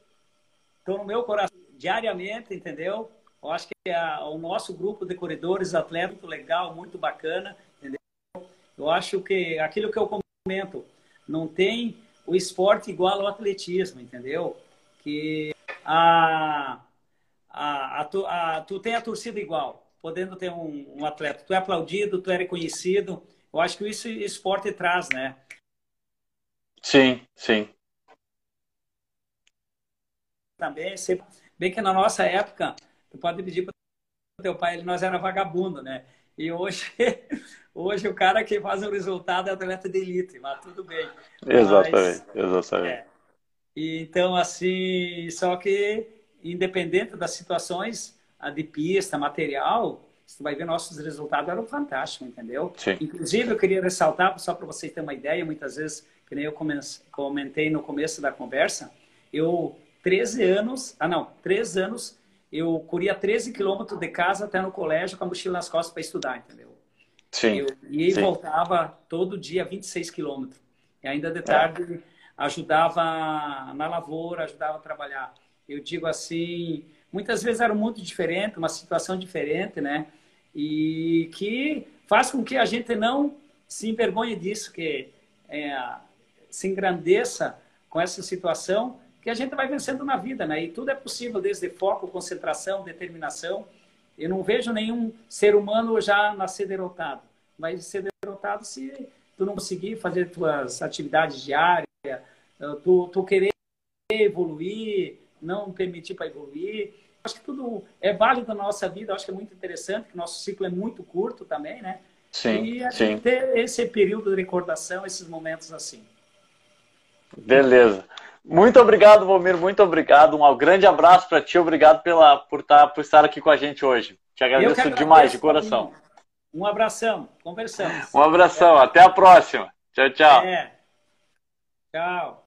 estão no meu coração diariamente, entendeu? Eu acho que a, o nosso grupo de corredores atletas muito legal, muito bacana, entendeu? Eu acho que aquilo que eu comento, não tem o esporte igual ao atletismo, entendeu? Que a, a, a, a, tu tem a torcida igual podendo ter um, um, atleta. Tu é aplaudido, tu é reconhecido. Eu acho que isso esporte traz, né? Sim, sim. Também, bem que na nossa época, tu pode pedir para teu pai, ele nós era vagabundo, né? E hoje, hoje o cara que faz o resultado é atleta de elite, mas tudo bem. Exatamente, mas, exatamente. É. Então, assim, só que independente das situações, a de pista, material, você vai ver nossos resultados eram fantásticos, entendeu? Sim. Inclusive, eu queria ressaltar, só para vocês terem uma ideia, muitas vezes, que nem eu comentei no começo da conversa, eu, 13 anos, ah não, 3 anos, eu corria 13 quilômetros de casa até no colégio com a mochila nas costas para estudar, entendeu? Sim. Eu ia e voltava todo dia 26 quilômetros. E ainda de tarde é. ajudava na lavoura, ajudava a trabalhar. Eu digo assim, muitas vezes era mundo diferente, uma situação diferente, né? E que faz com que a gente não se envergonhe disso, que é, se engrandeça com essa situação que a gente vai vencendo na vida, né? E tudo é possível, desde foco, concentração, determinação. Eu não vejo nenhum ser humano já nascer derrotado. Vai ser derrotado se tu não conseguir fazer tuas atividades diárias, tu, tu querer evoluir, não permitir para evoluir. Acho que tudo é válido na nossa vida, acho que é muito interessante, que nosso ciclo é muito curto também, né? Sim, e a sim. gente ter esse período de recordação, esses momentos assim. Beleza. Muito obrigado, Valmir, muito obrigado. Um grande abraço para ti, obrigado pela, por, estar, por estar aqui com a gente hoje. Te agradeço, agradeço demais, de coração. Um abração, conversamos. Um abração, até a próxima. Tchau, tchau. É. Tchau.